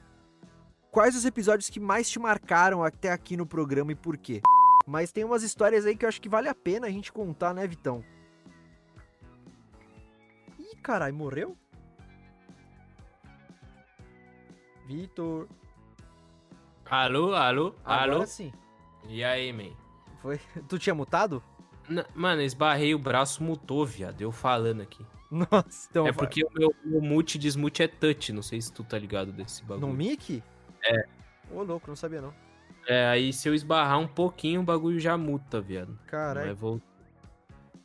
Quais os episódios que mais te marcaram até aqui no programa e por quê? Mas tem umas histórias aí que eu acho que vale a pena a gente contar, né, Vitão? Ih, caralho, morreu? Vitor. Alô, alô, alô. Agora sim. E aí, man? Foi. Tu tinha mutado? N- Mano, esbarrei o braço, mutou, viado. Eu falando aqui. Nossa, então. é porque o meu, meu mute desmute é touch. Não sei se tu tá ligado desse bagulho. No mic? É. Ô, louco, não sabia não. É, aí se eu esbarrar um pouquinho, o bagulho já muta, viado. Caralho. Mas vou...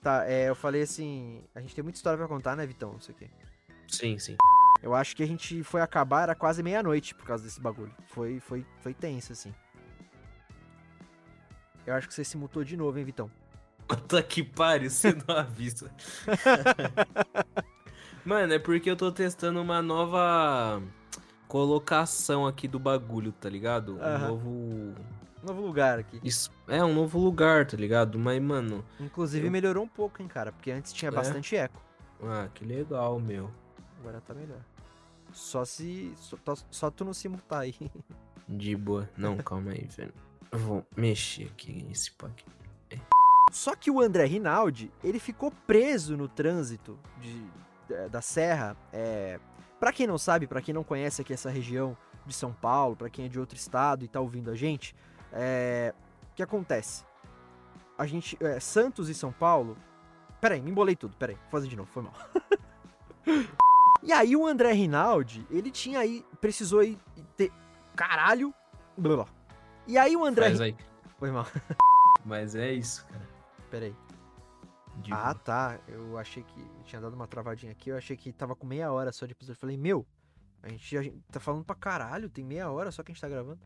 Tá, é, eu falei assim. A gente tem muita história pra contar, né, Vitão? Isso aqui. Sim, sim. Eu acho que a gente foi acabar, era quase meia-noite por causa desse bagulho. Foi, foi, foi tenso, assim. Eu acho que você se mutou de novo, hein, Vitão? Puta que pariu, você não avisa. Mano, é porque eu tô testando uma nova colocação aqui do bagulho, tá ligado? Um Aham. novo. Novo lugar aqui. Isso- É, um novo lugar, tá ligado? Mas, mano. Inclusive Eu- melhorou um pouco, hein, cara? Porque antes tinha É? bastante eco. Ah, que legal, meu. Agora tá melhor. Só se. Só, tó- só tu não se mutar aí. De boa. Não, calma aí, velho. Eu vou mexer aqui nesse pack. Só que o André Rinaldi, ele ficou preso no trânsito de, da- Serra. É, para quem não sabe, pra quem não conhece aqui essa região de São Paulo, pra quem é de outro estado e tá ouvindo a gente, é, o que acontece? A gente, é, Santos e São Paulo. Peraí, me embolei tudo, peraí, vou fazer de novo, foi mal. e aí o André Rinaldi, ele tinha aí, precisou ir ter. Caralho! Blá, blá. E aí o André. Faz aí. Foi mal, Mas é isso, cara. peraí. De Ah, tá. Eu achei que. Eu tinha dado uma travadinha aqui. Eu achei que tava com meia hora só de episódio. Eu falei, meu, a gente, a gente tá falando pra caralho. Tem meia hora só que a gente tá gravando.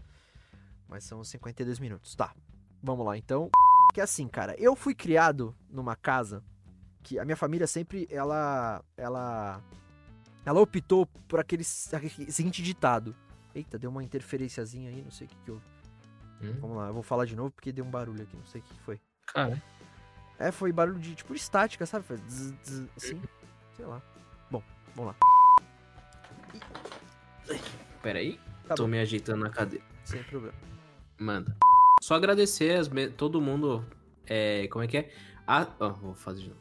Mas são 52 minutos. Tá. Vamos lá, então. Que assim, cara, eu fui criado numa casa que a minha família sempre. Ela. Ela. Ela optou por aquele, aquele seguinte ditado. Eita, deu uma interferenciazinha aí, não sei o que, que houve. Hum, Vamos lá, eu vou falar de novo porque deu um barulho aqui, não sei o que foi. cara. É, foi barulho de, tipo, estática, sabe? Foi zzz, zzz, assim, sei lá. Bom, vamos lá. Pera aí. Tá Tô bom, me ajeitando na cadeira. sem problema. Manda. Só agradecer as me- todo mundo. É, como é que é? Ah, ó, vou fazer de novo.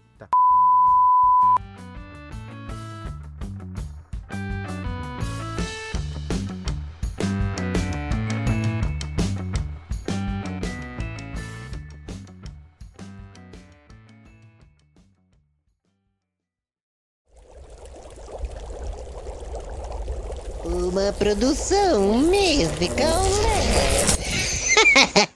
Produção musical.